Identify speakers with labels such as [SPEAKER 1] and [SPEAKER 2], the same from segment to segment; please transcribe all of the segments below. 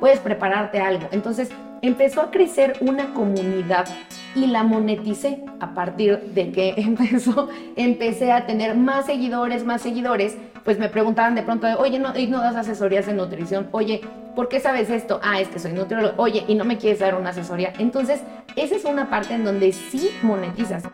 [SPEAKER 1] puedes prepararte algo. Entonces empezó a crecer una comunidad y la moneticé a partir de que empezó, empecé a tener más seguidores, más seguidores, pues me preguntaban de pronto, oye, no, no das asesorías de nutrición, oye, ¿por qué sabes esto? Ah, es que soy nutriólogo, oye, y no me quieres dar una asesoría. Entonces, esa es una parte en donde sí monetizas.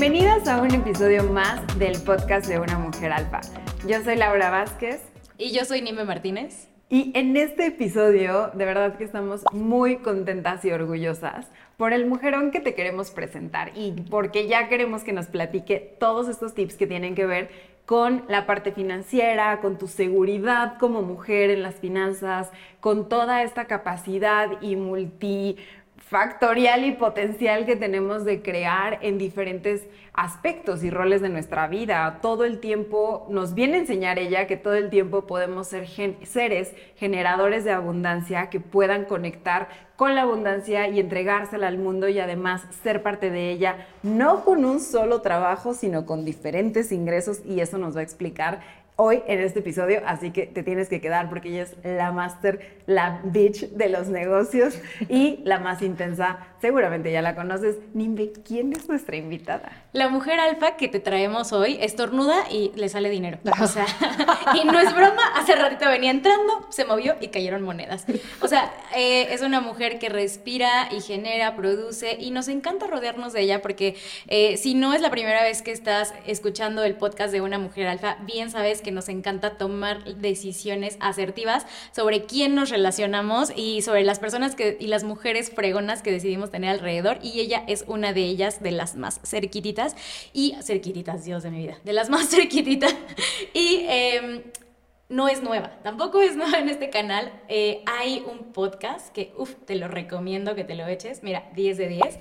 [SPEAKER 2] Bienvenidas a un episodio más del podcast de Una Mujer Alfa. Yo soy Laura Vázquez.
[SPEAKER 3] Y yo soy Nime Martínez.
[SPEAKER 2] Y en este episodio, de verdad que estamos muy contentas y orgullosas por el mujerón que te queremos presentar y porque ya queremos que nos platique todos estos tips que tienen que ver con la parte financiera, con tu seguridad como mujer en las finanzas, con toda esta capacidad y multi factorial y potencial que tenemos de crear en diferentes aspectos y roles de nuestra vida. Todo el tiempo nos viene a enseñar ella que todo el tiempo podemos ser seres generadores de abundancia que puedan conectar con la abundancia y entregársela al mundo y además ser parte de ella, no con un solo trabajo, sino con diferentes ingresos y eso nos va a explicar hoy en este episodio, así que te tienes que quedar porque ella es la máster, la bitch de los negocios y la más intensa. Seguramente ya la conoces. Nimbe, ¿quién es nuestra invitada?
[SPEAKER 3] La mujer alfa que te traemos hoy estornuda y le sale dinero. O sea, y no es broma, hace ratito venía entrando, se movió y cayeron monedas. O sea, eh, es una mujer que respira y genera, produce y nos encanta rodearnos de ella porque eh, si no es la primera vez que estás escuchando el podcast de una mujer alfa, bien sabes que que nos encanta tomar decisiones asertivas sobre quién nos relacionamos y sobre las personas que, y las mujeres fregonas que decidimos tener alrededor. Y ella es una de ellas, de las más cerquititas. Y cerquititas, Dios de mi vida, de las más cerquititas. Y em, no es nueva, tampoco es nueva en este canal. Eh, hay un podcast que, uff, te lo recomiendo que te lo eches. Mira, 10 de 10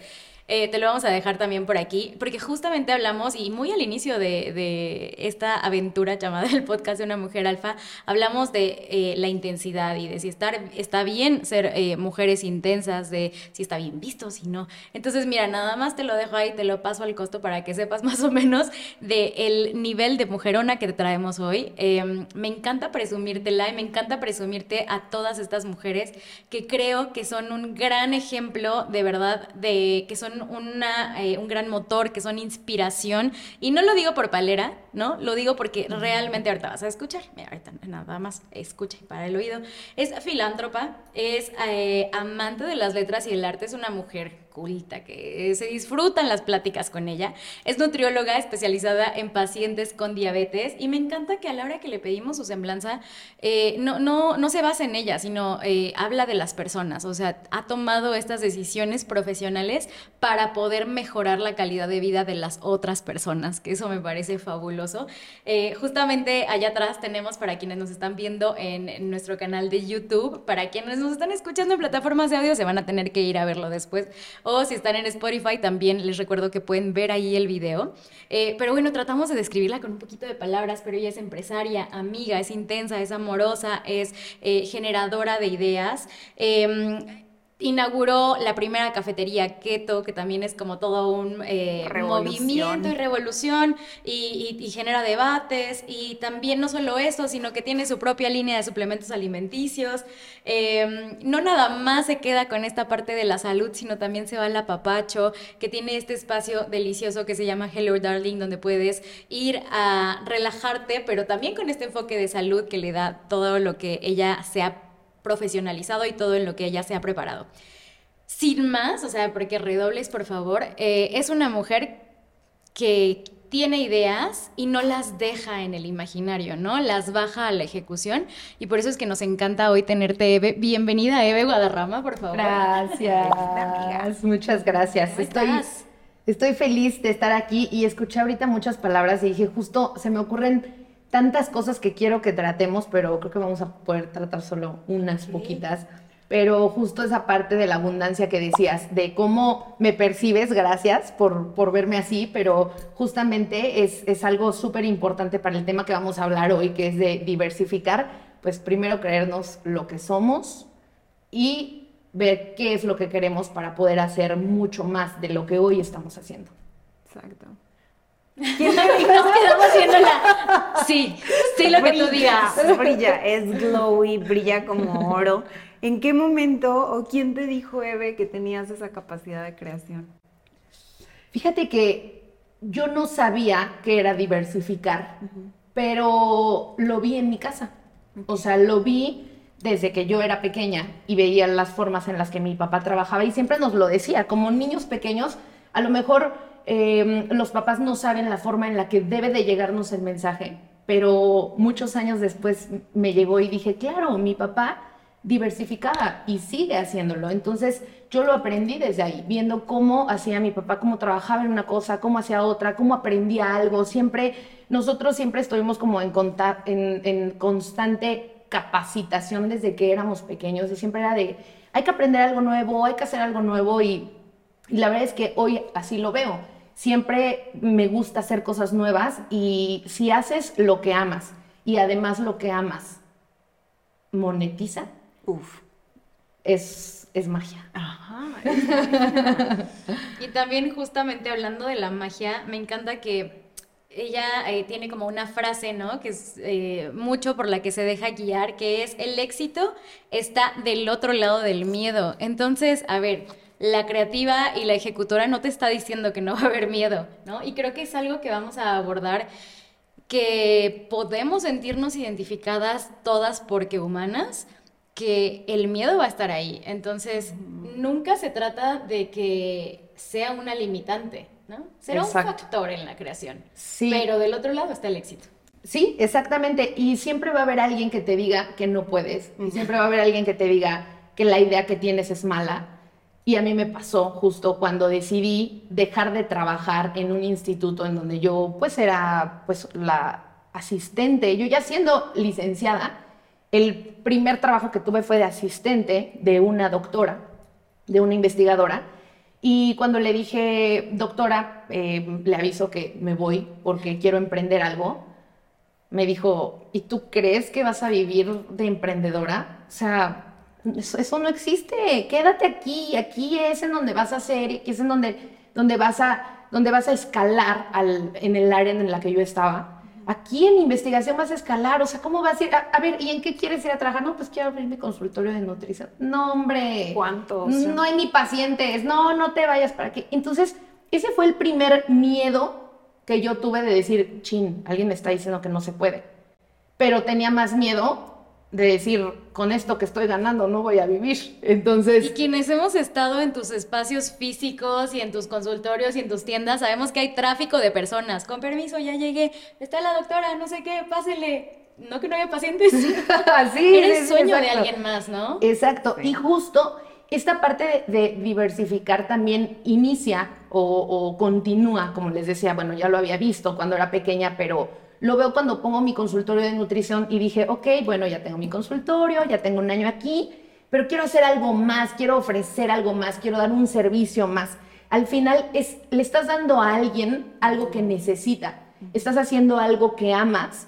[SPEAKER 3] eh, te lo vamos a dejar también por aquí, porque justamente hablamos, y muy al inicio de, esta aventura llamada el podcast de una mujer alfa, hablamos de eh, la intensidad y de si estar, está bien ser eh, mujeres intensas, de si está bien visto, si no. Entonces, mira, nada más te lo dejo ahí, te lo paso al costo para que sepas más o menos del nivel de mujerona que te traemos hoy. Em, me encanta presumírtela y me encanta presumirte a todas estas mujeres que creo que son un gran ejemplo de verdad de que son una, eh, un gran motor, que son inspiración. Y no lo digo por palera, ¿no? Lo digo porque realmente ahorita vas a escuchar. Mira, ahorita nada más escucha para el oído. Es filántropa, es eh, amante de las letras y el arte, es una mujer que se disfrutan las pláticas con ella. Es nutrióloga especializada en pacientes con diabetes y me encanta que a la hora que le pedimos su semblanza, eh, no, no, no se basa en ella, sino eh, habla de las personas. O sea, ha tomado estas decisiones profesionales para poder mejorar la calidad de vida de las otras personas, que eso me parece fabuloso. Eh, justamente allá atrás tenemos para quienes nos están viendo en, en nuestro canal de YouTube, para quienes nos están escuchando en plataformas de audio, se van a tener que ir a verlo después o si están en Spotify, también les recuerdo que pueden ver ahí el video. Eh, pero bueno, tratamos de describirla con un poquito de palabras, pero ella es empresaria, amiga, es intensa, es amorosa, es eh, generadora de ideas. Em, inauguró la primera cafetería keto, que también es como todo un eh, movimiento y revolución y, genera debates. Y también no solo eso, sino que tiene su propia línea de suplementos alimenticios. Em, no nada más se queda con esta parte de la salud, sino también se va al apapacho, que tiene este espacio delicioso que se llama Hello Darling, donde puedes ir a relajarte, pero también con este enfoque de salud que le da todo lo que ella se ha profesionalizado y todo en lo que ella se ha preparado. Sin más, o sea, porque redobles, por favor, eh, es una mujer que tiene ideas y no las deja en el imaginario, ¿no? Las baja a la ejecución y por eso es que nos encanta hoy tenerte, Eve. Bienvenida, Eve Guadarrama, por favor.
[SPEAKER 1] Gracias, muchas gracias. Estoy, estoy feliz de estar aquí y escuché ahorita muchas palabras y dije, justo se me ocurren tantas cosas que quiero que tratemos, pero creo que vamos a poder tratar solo unas poquitas. Pero justo esa parte de la abundancia que decías, de cómo me percibes, gracias por, por verme así, pero justamente es, es algo súper importante para el tema que vamos a hablar hoy, que es de diversificar, pues primero creernos lo que somos y ver qué es lo que queremos para poder hacer mucho más de lo que hoy estamos haciendo.
[SPEAKER 2] Exacto. ¿Quién te
[SPEAKER 3] sí, sí lo que tú digas.
[SPEAKER 2] Brilla, es glowy, brilla como oro. ¿En qué momento o quién te dijo, Eve, que tenías esa capacidad de creación?
[SPEAKER 1] Fíjate que yo no sabía que era diversificar, pero lo vi en mi casa. O sea, lo vi desde que yo era pequeña y veía las formas en las que mi papá trabajaba y siempre nos lo decía, como niños pequeños, a lo mejor em, los papás no saben la forma en la que debe de llegarnos el mensaje, pero muchos años después me llegó y dije, claro, mi papá diversificada y sigue haciéndolo. Entonces yo lo aprendí desde ahí, viendo cómo hacía mi papá, cómo trabajaba en una cosa, cómo hacía otra, cómo aprendía algo. Siempre, nosotros siempre estuvimos como en, en, constante capacitación desde que éramos pequeños y siempre era de, hay que aprender algo nuevo, hay que hacer algo nuevo y la verdad es que hoy así lo veo. Siempre me gusta hacer cosas nuevas y si haces lo que amas y además lo que amas monetiza, Uf. Es, es magia. Ajá.
[SPEAKER 3] y también justamente hablando de la magia, me encanta que ella eh, tiene como una frase, ¿no? Que es eh, mucho por la que se deja guiar, que es el éxito está del otro lado del miedo. Entonces, a ver, la creativa y la ejecutora no te está diciendo que no va a haber miedo, ¿no? Y creo que es algo que vamos a abordar que podemos sentirnos identificadas todas porque humanas, que el miedo va a estar ahí. Entonces, nunca se trata de que sea una limitante, ¿no? Será un factor en la creación. Sí. Pero del otro lado está el éxito.
[SPEAKER 1] Sí, exactamente. Y siempre va a haber alguien que te diga que no puedes. Y siempre va a haber alguien que te diga que la idea que tienes es mala. Y a mí me pasó justo cuando decidí dejar de trabajar en un instituto en donde yo pues era pues la asistente, yo ya siendo licenciada, el primer trabajo que tuve fue de asistente de una doctora, de una investigadora. Y cuando le dije, doctora, eh, le aviso que me voy porque quiero emprender algo, me dijo, ¿y tú crees que vas a vivir de emprendedora? O sea, eso, no existe, quédate aquí, aquí es en donde vas a hacer, aquí es en donde, donde, vas, a, donde vas a escalar en el área en la que yo estaba aquí en investigación vas a escalar, o sea, ¿cómo vas a ir? A, ver, ¿y en qué quieres ir a trabajar? No, pues quiero abrir mi consultorio de nutrición. No, hombre.
[SPEAKER 2] ¿Cuántos?
[SPEAKER 1] No hay ni pacientes, no, no te vayas para aquí. Entonces, ese fue el primer miedo que yo tuve de decir, chin, alguien me está diciendo que no se puede. Pero tenía más miedo de decir, con esto que estoy ganando no voy a vivir. Entonces...
[SPEAKER 3] Y quienes hemos estado en tus espacios físicos y en tus consultorios y en tus tiendas, sabemos que hay tráfico de personas. Con permiso, ya llegué. Está la doctora, no sé qué, pásele. No que no haya pacientes.
[SPEAKER 1] sí,
[SPEAKER 3] Eres sueño de alguien más, ¿no?
[SPEAKER 1] Exacto. Y justo esta parte de, diversificar también inicia o, o continúa, como les decía, bueno, ya lo había visto cuando era pequeña, pero lo veo cuando pongo mi consultorio de nutrición y dije, ok, bueno, ya tengo mi consultorio, ya tengo un año aquí, pero quiero hacer algo más, quiero ofrecer algo más, quiero dar un servicio más. Al final es, le estás dando a alguien algo que necesita, estás haciendo algo que amas,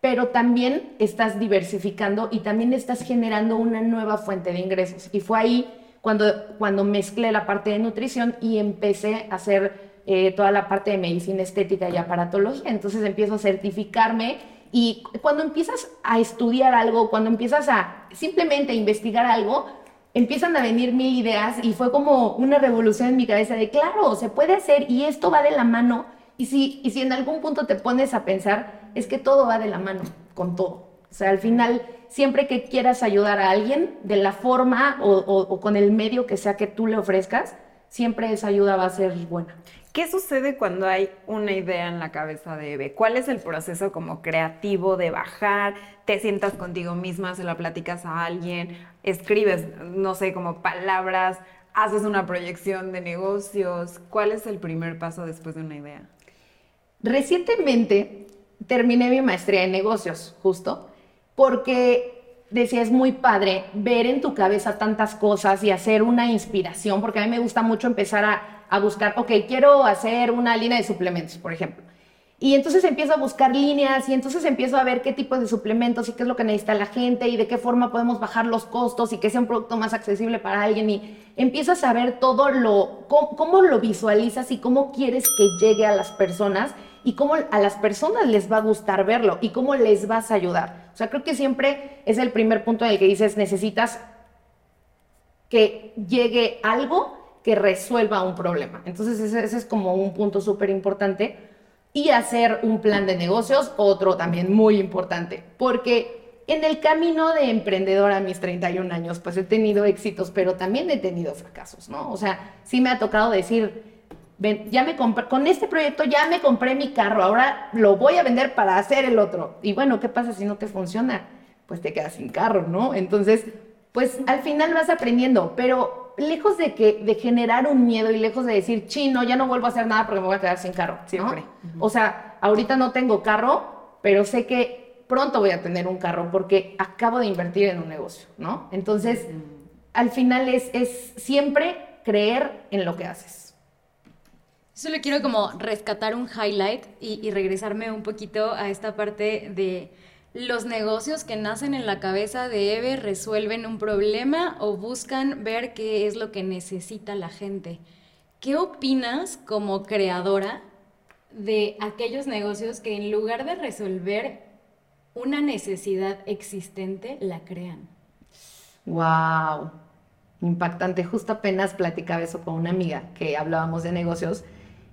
[SPEAKER 1] pero también estás diversificando y también estás generando una nueva fuente de ingresos. Y fue ahí cuando, cuando mezclé la parte de nutrición y empecé a hacer eh, toda la parte de medicina estética y aparatología. Entonces empiezo a certificarme y cuando empiezas a estudiar algo, cuando empiezas a simplemente investigar algo, empiezan a venir mil ideas y fue como una revolución en mi cabeza de, claro, se puede hacer y esto va de la mano. Y si, y si en algún punto te pones a pensar, es que todo va de la mano con todo. O sea, al final, siempre que quieras ayudar a alguien, de la forma o, o con el medio que sea que tú le ofrezcas, siempre esa ayuda va a ser buena.
[SPEAKER 2] ¿Qué sucede cuando hay una idea en la cabeza de Eve? ¿Cuál es el proceso como creativo de bajar? ¿Te sientas contigo misma, se la platicas a alguien, escribes, no sé, como palabras, haces una proyección de negocios? ¿Cuál es el primer paso después de una idea?
[SPEAKER 1] Recientemente terminé mi maestría en negocios, justo, porque decía, es muy padre ver en tu cabeza tantas cosas y hacer una inspiración, porque a mí me gusta mucho empezar a a buscar, ok, quiero hacer una línea de suplementos, por ejemplo. Y entonces empiezo a buscar líneas y entonces empiezo a ver qué tipo de suplementos y qué es lo que necesita la gente y de qué forma podemos bajar los costos y que sea un producto más accesible para alguien. Y empiezo a saber todo lo, cómo, lo visualizas y cómo quieres que llegue a las personas. y cómo a las personas les va a gustar verlo y cómo les vas a ayudar. O sea, creo que siempre es el primer punto en el que dices, necesitas que llegue algo que resuelva un problema. Entonces ese, es como un punto súper importante. Y hacer un plan de negocios, otro también muy importante, porque en el camino de emprendedor a mis 31 años, pues he tenido éxitos, pero también he tenido fracasos, ¿no? O sea, sí me ha tocado decir, ya me compré, con este proyecto ya me compré mi carro, ahora lo voy a vender para hacer el otro. Y bueno, ¿qué pasa si no te funciona? Pues te quedas sin carro, ¿no? Entonces, pues al final vas aprendiendo, pero lejos de que de generar un miedo y lejos de decir, chino, ya no vuelvo a hacer nada porque me voy a quedar sin carro, siempre. O sea, ahorita no tengo carro, pero sé que pronto voy a tener un carro porque acabo de invertir en un negocio, ¿no? Entonces, al final es, es siempre creer en lo que haces.
[SPEAKER 3] Solo quiero como rescatar un highlight y regresarme un poquito a esta parte de los negocios que nacen en la cabeza de Eve resuelven un problema o buscan ver qué es lo que necesita la gente. ¿Qué opinas como creadora de aquellos negocios que en lugar de resolver una necesidad existente, la crean?
[SPEAKER 1] ¡Wow! Impactante. Justo apenas platicaba eso con una amiga que hablábamos de negocios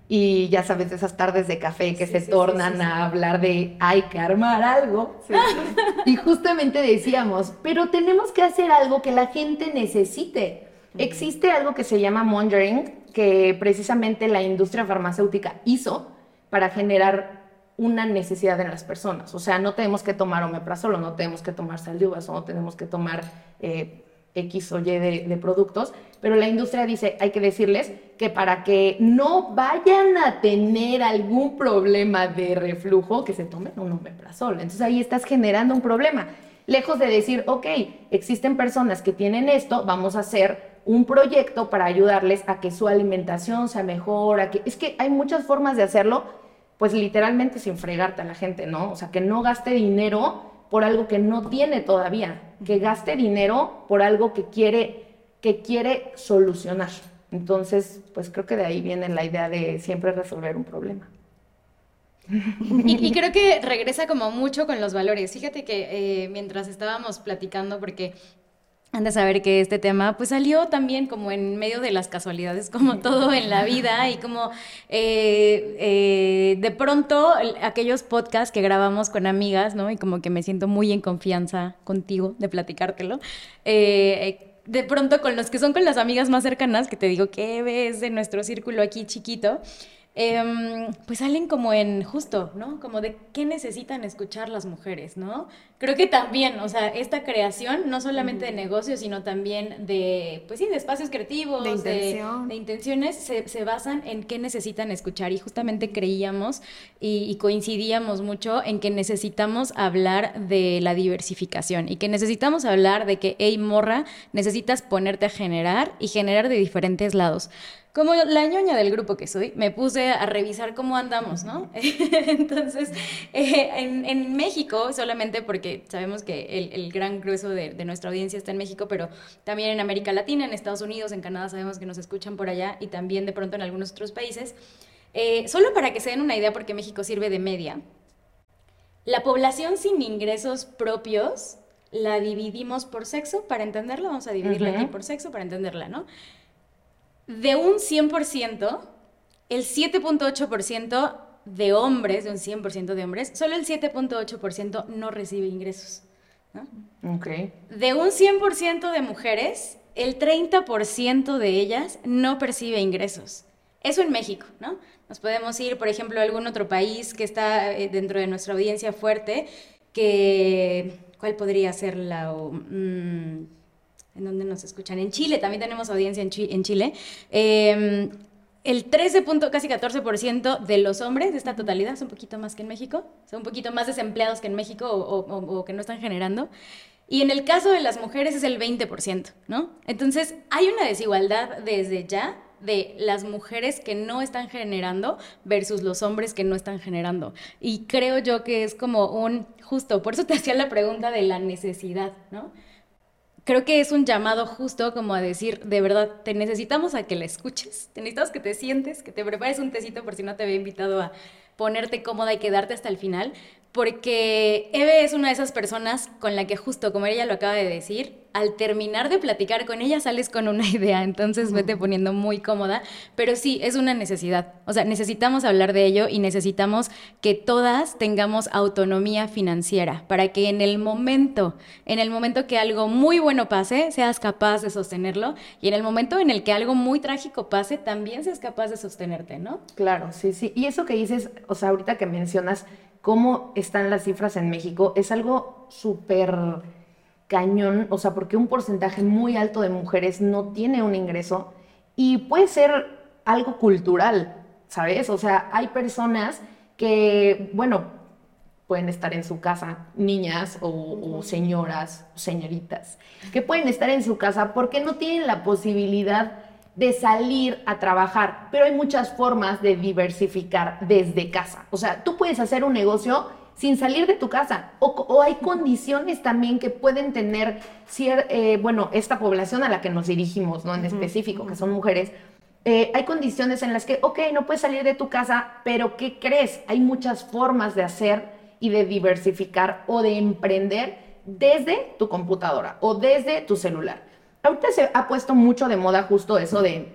[SPEAKER 1] y ya sabes, esas tardes de café que se tornan a hablar de hay que armar algo. y justamente decíamos, pero tenemos que hacer algo que la gente necesite. Existe algo que se llama mongering, que precisamente la industria farmacéutica hizo para generar una necesidad en las personas. O sea, no tenemos que tomar omeprazolo, no tenemos que tomar sal de uvas, no tenemos que tomar eh, X o Y de, productos, pero la industria dice, hay que decirles que para que no vayan a tener algún problema de reflujo, que se tomen un omeprazol. Entonces ahí estás generando un problema. Lejos de decir, ok, existen personas que tienen esto, vamos a hacer un proyecto para ayudarles a que su alimentación sea mejor, que... Es que hay muchas formas de hacerlo, pues literalmente sin fregarte a la gente, ¿no? O sea, que no gaste dinero por algo que no tiene todavía, que gaste dinero por algo que quiere, que quiere solucionar. Entonces, pues creo que de ahí viene la idea de siempre resolver un problema.
[SPEAKER 3] Y, creo que regresa como mucho con los valores. Fíjate que eh, mientras estábamos platicando, porque han de saber que este tema pues salió también como en medio de las casualidades, como todo en la vida y como eh, eh, de pronto aquellos podcasts que grabamos con amigas, ¿no? Y como que me siento muy en confianza contigo de platicártelo. Eh, de pronto con los que son con las amigas más cercanas, que te digo que ves de nuestro círculo aquí chiquito, Em, pues salen como en justo, ¿no? Como de qué necesitan escuchar las mujeres, ¿no? Creo que también, o sea, esta creación, no solamente de negocios, sino también de, pues sí, de espacios creativos, de, intenciones, se, basan en qué necesitan escuchar. Y justamente creíamos y, y coincidíamos mucho en que necesitamos hablar de la diversificación y que necesitamos hablar de que, hey, morra, necesitas ponerte a generar y generar de diferentes lados como la ñoña del grupo que soy, me puse a revisar cómo andamos, ¿no? Entonces, eh, en, México, solamente porque sabemos que el, gran grueso de, nuestra audiencia está en México, pero también en América Latina, en Estados Unidos, en Canadá sabemos que nos escuchan por allá y también de pronto en algunos otros países. Eh, solo para que se den una idea, porque México sirve de media, la población sin ingresos propios la dividimos por sexo, para entenderla, vamos a dividirla aquí por sexo para entenderla, ¿no? De un 100%, el 7.8% de hombres, de un 100% de hombres, solo el 7.8% no recibe ingresos. De un 100% de mujeres, el 30% de ellas no percibe ingresos. Eso en México, ¿no? Nos podemos ir, por ejemplo, a algún otro país que está eh, dentro de nuestra audiencia fuerte, que... ¿Cuál podría ser la... Mm, en donde nos escuchan. En Chile, también tenemos audiencia en, Chile. Em, el 13, casi 14% de los hombres de esta totalidad, son un poquito más que en México, son un poquito más desempleados que en México o, que no están generando. Y en el caso de las mujeres es el 20%, ¿no? Entonces, hay una desigualdad desde ya de las mujeres que no están generando versus los hombres que no están generando. Y creo yo que es como un, justo, por eso te hacía la pregunta de la necesidad, ¿no? Creo que es un llamado justo como a decir, de verdad, te necesitamos a que la escuches, te necesitamos que te sientes, que te prepares un tecito por si no te había invitado a, ponerte cómoda y quedarte hasta el final, porque Eve es una de esas personas con la que justo, como ella lo acaba de decir, al terminar de platicar con ella sales con una idea, entonces vete poniendo muy cómoda, pero sí, es una necesidad, o sea, necesitamos hablar de ello y necesitamos que todas tengamos autonomía financiera para que en el momento, en el momento que algo muy bueno pase, seas capaz de sostenerlo y en el momento en el que algo muy trágico pase, también seas capaz de sostenerte, ¿no?
[SPEAKER 1] Claro, sí, sí. Y eso que dices, o sea, ahorita que mencionas, cómo están las cifras en México es algo súper cañón, o sea, porque un porcentaje muy alto de mujeres no tiene un ingreso y puede ser algo cultural, ¿sabes? O sea, hay personas que, bueno, pueden estar en su casa, niñas o, señoras, señoritas, que pueden estar en su casa porque no tienen la posibilidad de salir a trabajar, pero hay muchas formas de diversificar desde casa. O sea, tú puedes hacer un negocio sin salir de tu casa o, hay condiciones también que pueden tener, eh, bueno, esta población a la que nos dirigimos, ¿no? En específico, que son mujeres. Eh, hay condiciones en las que, ok, no puedes salir de tu casa, pero ¿qué crees? Hay muchas formas de hacer y de diversificar o de emprender desde tu computadora o desde tu celular. Ahorita se ha puesto mucho de moda justo eso de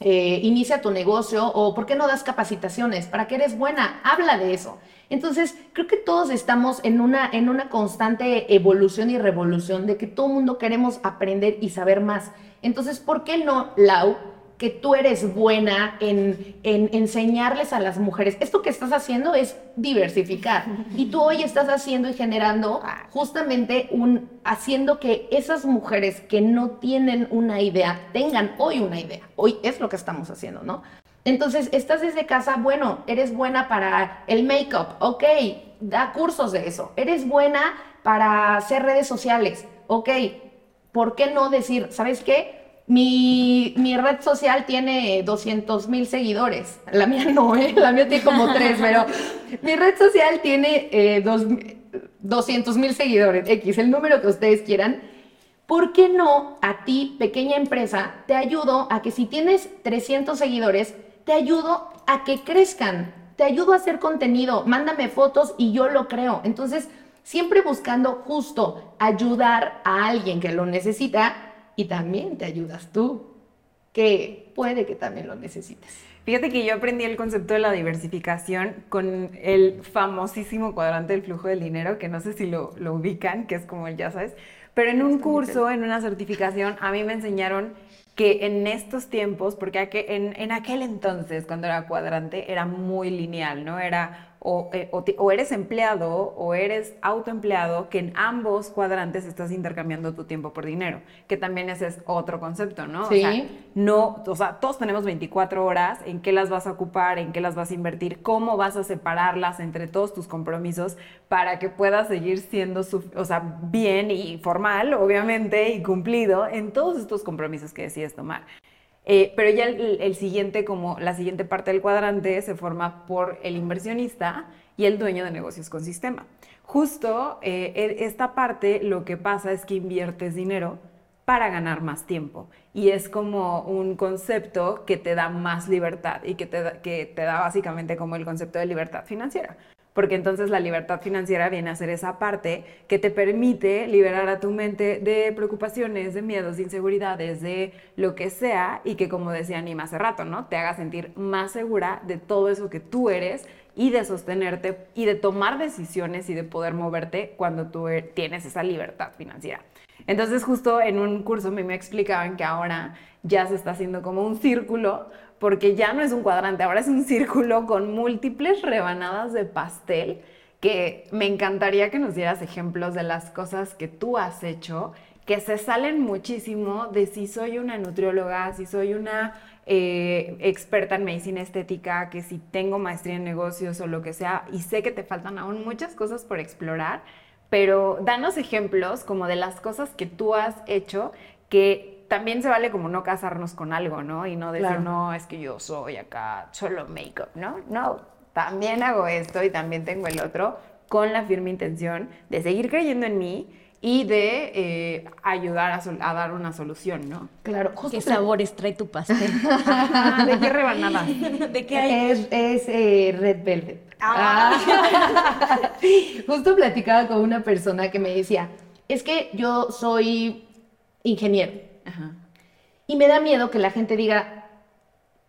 [SPEAKER 1] eh, inicia tu negocio o por qué no das capacitaciones, para que eres buena, habla de eso. Entonces, creo que todos estamos en una, en una constante evolución y revolución de que todo el mundo queremos aprender y saber más. Entonces, ¿por qué no, Lau? Que tú eres buena en, enseñarles a las mujeres. Esto que estás haciendo es diversificar. Y tú hoy estás haciendo y generando justamente un, haciendo que esas mujeres que no tienen una idea tengan hoy una idea. Hoy es lo que estamos haciendo, ¿no? Entonces, estás desde casa, bueno, eres buena para el make-up, ok, da cursos de eso. Eres buena para hacer redes sociales, ok. ¿Por qué no decir, ¿sabes qué? Mi, red social tiene 200 mil seguidores. La mía no, ¿eh? La mía tiene como tres, pero mi red social tiene eh, 200 mil seguidores. X, el número que ustedes quieran. ¿Por qué no a ti, pequeña empresa, te ayudo a que si tienes 300 seguidores, te ayudo a que crezcan? Te ayudo a hacer contenido. Mándame fotos y yo lo creo. Entonces, siempre buscando justo ayudar a alguien que lo necesita y también te ayudas tú, que puede que también lo necesites.
[SPEAKER 2] Fíjate que yo aprendí el concepto de la diversificación con el famosísimo cuadrante del flujo del dinero, que no sé si lo, lo ubican, que es como el ya sabes, pero en un curso, en una certificación, a mí me enseñaron que en estos tiempos, porque en, en aquel entonces, cuando era cuadrante, era muy lineal, ¿no? Era eh, o, eres empleado o eres autoempleado, que en ambos cuadrantes estás intercambiando tu tiempo por dinero, que también ese es otro concepto, ¿no?
[SPEAKER 1] Sí.
[SPEAKER 2] O sea, no, o sea, todos tenemos 24 horas, ¿en qué las vas a ocupar? ¿En qué las vas a invertir? ¿Cómo vas a separarlas entre todos tus compromisos para que puedas seguir siendo, o sea, bien y formal, obviamente, y cumplido en todos estos compromisos que decides tomar? Eh, pero ya el, siguiente, como la siguiente parte del cuadrante, se forma por el inversionista y el dueño de negocios con sistema. Justo eh, e, esta parte lo que pasa es que inviertes dinero para ganar más tiempo. Y es como un concepto que te da más libertad y que te, que te da básicamente como el concepto de libertad financiera porque entonces la libertad financiera viene a ser esa parte que te permite liberar a tu mente de preocupaciones, de miedos, de inseguridades, de lo que sea, y que como decía Nima hace rato, ¿no? Te haga sentir más segura de todo eso que tú eres y de sostenerte y de tomar decisiones y de poder moverte cuando tú er, tienes esa libertad financiera. Entonces justo en un curso me, me explicaban que ahora ya se está haciendo como un círculo porque ya no es un cuadrante, ahora es un círculo con múltiples rebanadas de pastel, que me encantaría que nos dieras ejemplos de las cosas que tú has hecho, que se salen muchísimo de si soy una nutrióloga, si soy una eh, experta en medicina estética, que si tengo maestría en negocios o lo que sea, y sé que te faltan aún muchas cosas por explorar, pero danos ejemplos como de las cosas que tú has hecho que también se vale como no casarnos con algo, ¿no? Y no decir, no, es que yo soy acá solo make-up, ¿no? No, también hago esto y también tengo el otro con la firme intención de seguir creyendo en mí y de eh, ayudar a, dar una solución, ¿no?
[SPEAKER 3] Claro. ¿Qué sabores trae tu pastel?
[SPEAKER 2] ¿De qué rebanada?
[SPEAKER 1] ¿De qué hay? Es, eh, Red Velvet. Ah. Justo platicaba con una persona que me decía, es que yo soy ingeniero. Y me da miedo que la gente diga,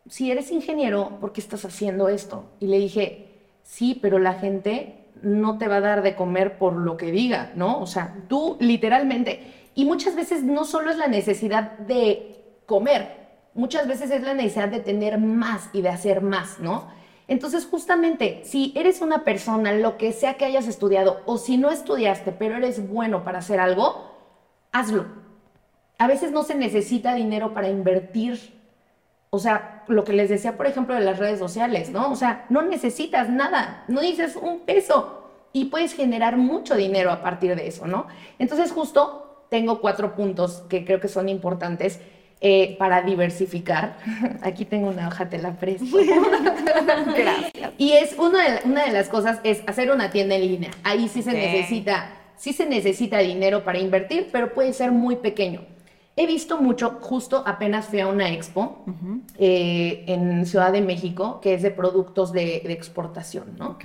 [SPEAKER 1] si eres ingeniero, ¿por qué estás haciendo esto? Y le dije, sí, pero la gente no te va a dar de comer por lo que diga, ¿no? O sea, tú literalmente, y muchas veces no solo es la necesidad de comer, muchas veces es la necesidad de tener más y de hacer más, ¿no? Entonces, justamente, si eres una persona, lo que sea que hayas estudiado, o si no estudiaste, pero eres bueno para hacer algo, hazlo. A veces no se necesita dinero para invertir. O sea, lo que les decía, por ejemplo, de las redes sociales, ¿no? O sea, no necesitas nada, no dices un peso y puedes generar mucho dinero a partir de eso, ¿no? Entonces, justo tengo cuatro puntos que creo que son importantes eh, para diversificar. Aquí tengo una hoja, te la presto. Gracias. Y es una de, una de las cosas es hacer una tienda en línea. Ahí sí se necesita, sí se necesita dinero para invertir, pero puede ser muy pequeño. He visto mucho, justo apenas fui a una expo eh, en Ciudad de México, que es de productos de, exportación, ¿no?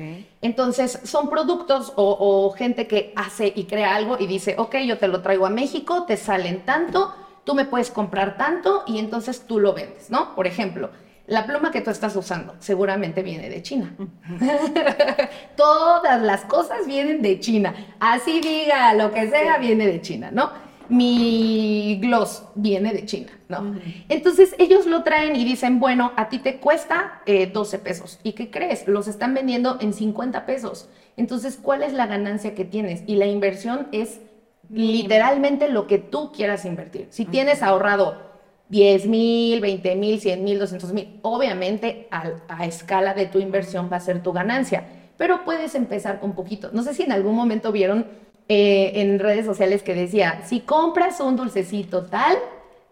[SPEAKER 1] Entonces, son productos o, o, gente que hace y crea algo y dice, ok, yo te lo traigo a México, te salen tanto, tú me puedes comprar tanto y entonces tú lo vendes, ¿no? Por ejemplo, la pluma que tú estás usando seguramente viene de China. Todas las cosas vienen de China. Así diga, lo que sea, viene de China, ¿no? Mi gloss viene de China, ¿no? Entonces ellos lo traen y dicen, bueno, a ti te cuesta 12 eh, pesos. ¿Y qué crees? Los están vendiendo en 50 pesos. Entonces, ¿cuál es la ganancia que tienes? Y la inversión es literalmente lo que tú quieras invertir. Si tienes ahorrado 10 mil, 20 mil, 100 mil, 200 mil, obviamente a, escala de tu inversión va a ser tu ganancia, pero puedes empezar con poquito. No sé si en algún momento vieron eh, en redes sociales que decía, si compras un dulcecito tal,